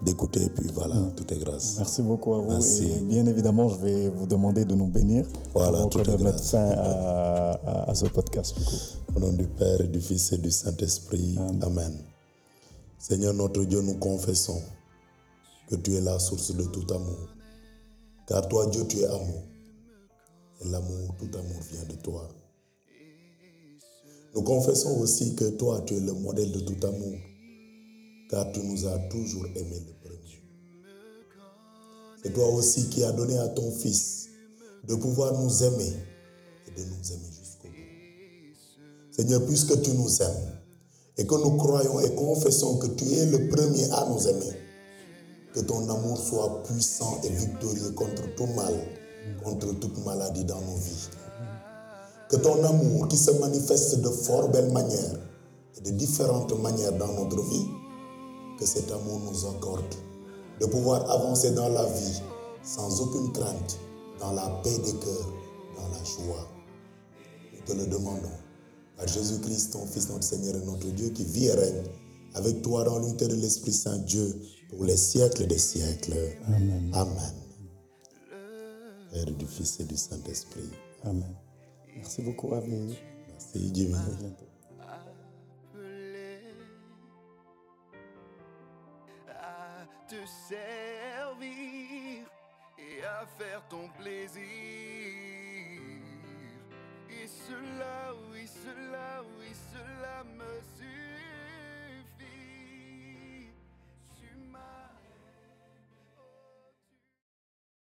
d'écouter et puis voilà, tout est grâce. Merci beaucoup à vous. Merci. Et bien évidemment, je vais vous demander de nous bénir Voilà, avant tout que est grâce. fin à, à- à ce podcast. du coup. Au nom du Père, et du Fils et du Saint-Esprit. Amen. Seigneur notre Dieu, nous confessons que tu es la source de tout amour. Car toi, Dieu, tu es amour. Et l'amour, tout amour vient de toi. Nous confessons aussi que toi, tu es le modèle de tout amour. Car tu nous as toujours aimé le premier. C'est toi aussi qui as donné à ton Fils de pouvoir nous aimer et de nous aimer jusqu'au bout. Seigneur, puisque tu nous aimes et que nous croyons et confessons que tu es le premier à nous aimer, que ton amour soit puissant et victorieux contre tout mal, contre toute maladie dans nos vies. Que ton amour qui se manifeste de fort belles manières et de différentes manières dans notre vie, que cet amour nous accorde de pouvoir avancer dans la vie sans aucune crainte, dans la paix des cœurs, dans la joie. Nous te le demandons. Par Jésus-Christ, ton Fils, notre Seigneur et notre Dieu, qui vit et règne avec toi dans l'unité de l'Esprit Saint, Dieu, pour les siècles des siècles. Amen. Amen. Père du Fils et du Saint-Esprit. Amen. Merci beaucoup, Avé. Merci, Jimmy. À bientôt. te servir et à faire ton plaisir. Et cela, oui, cela, oui, cela me suffit.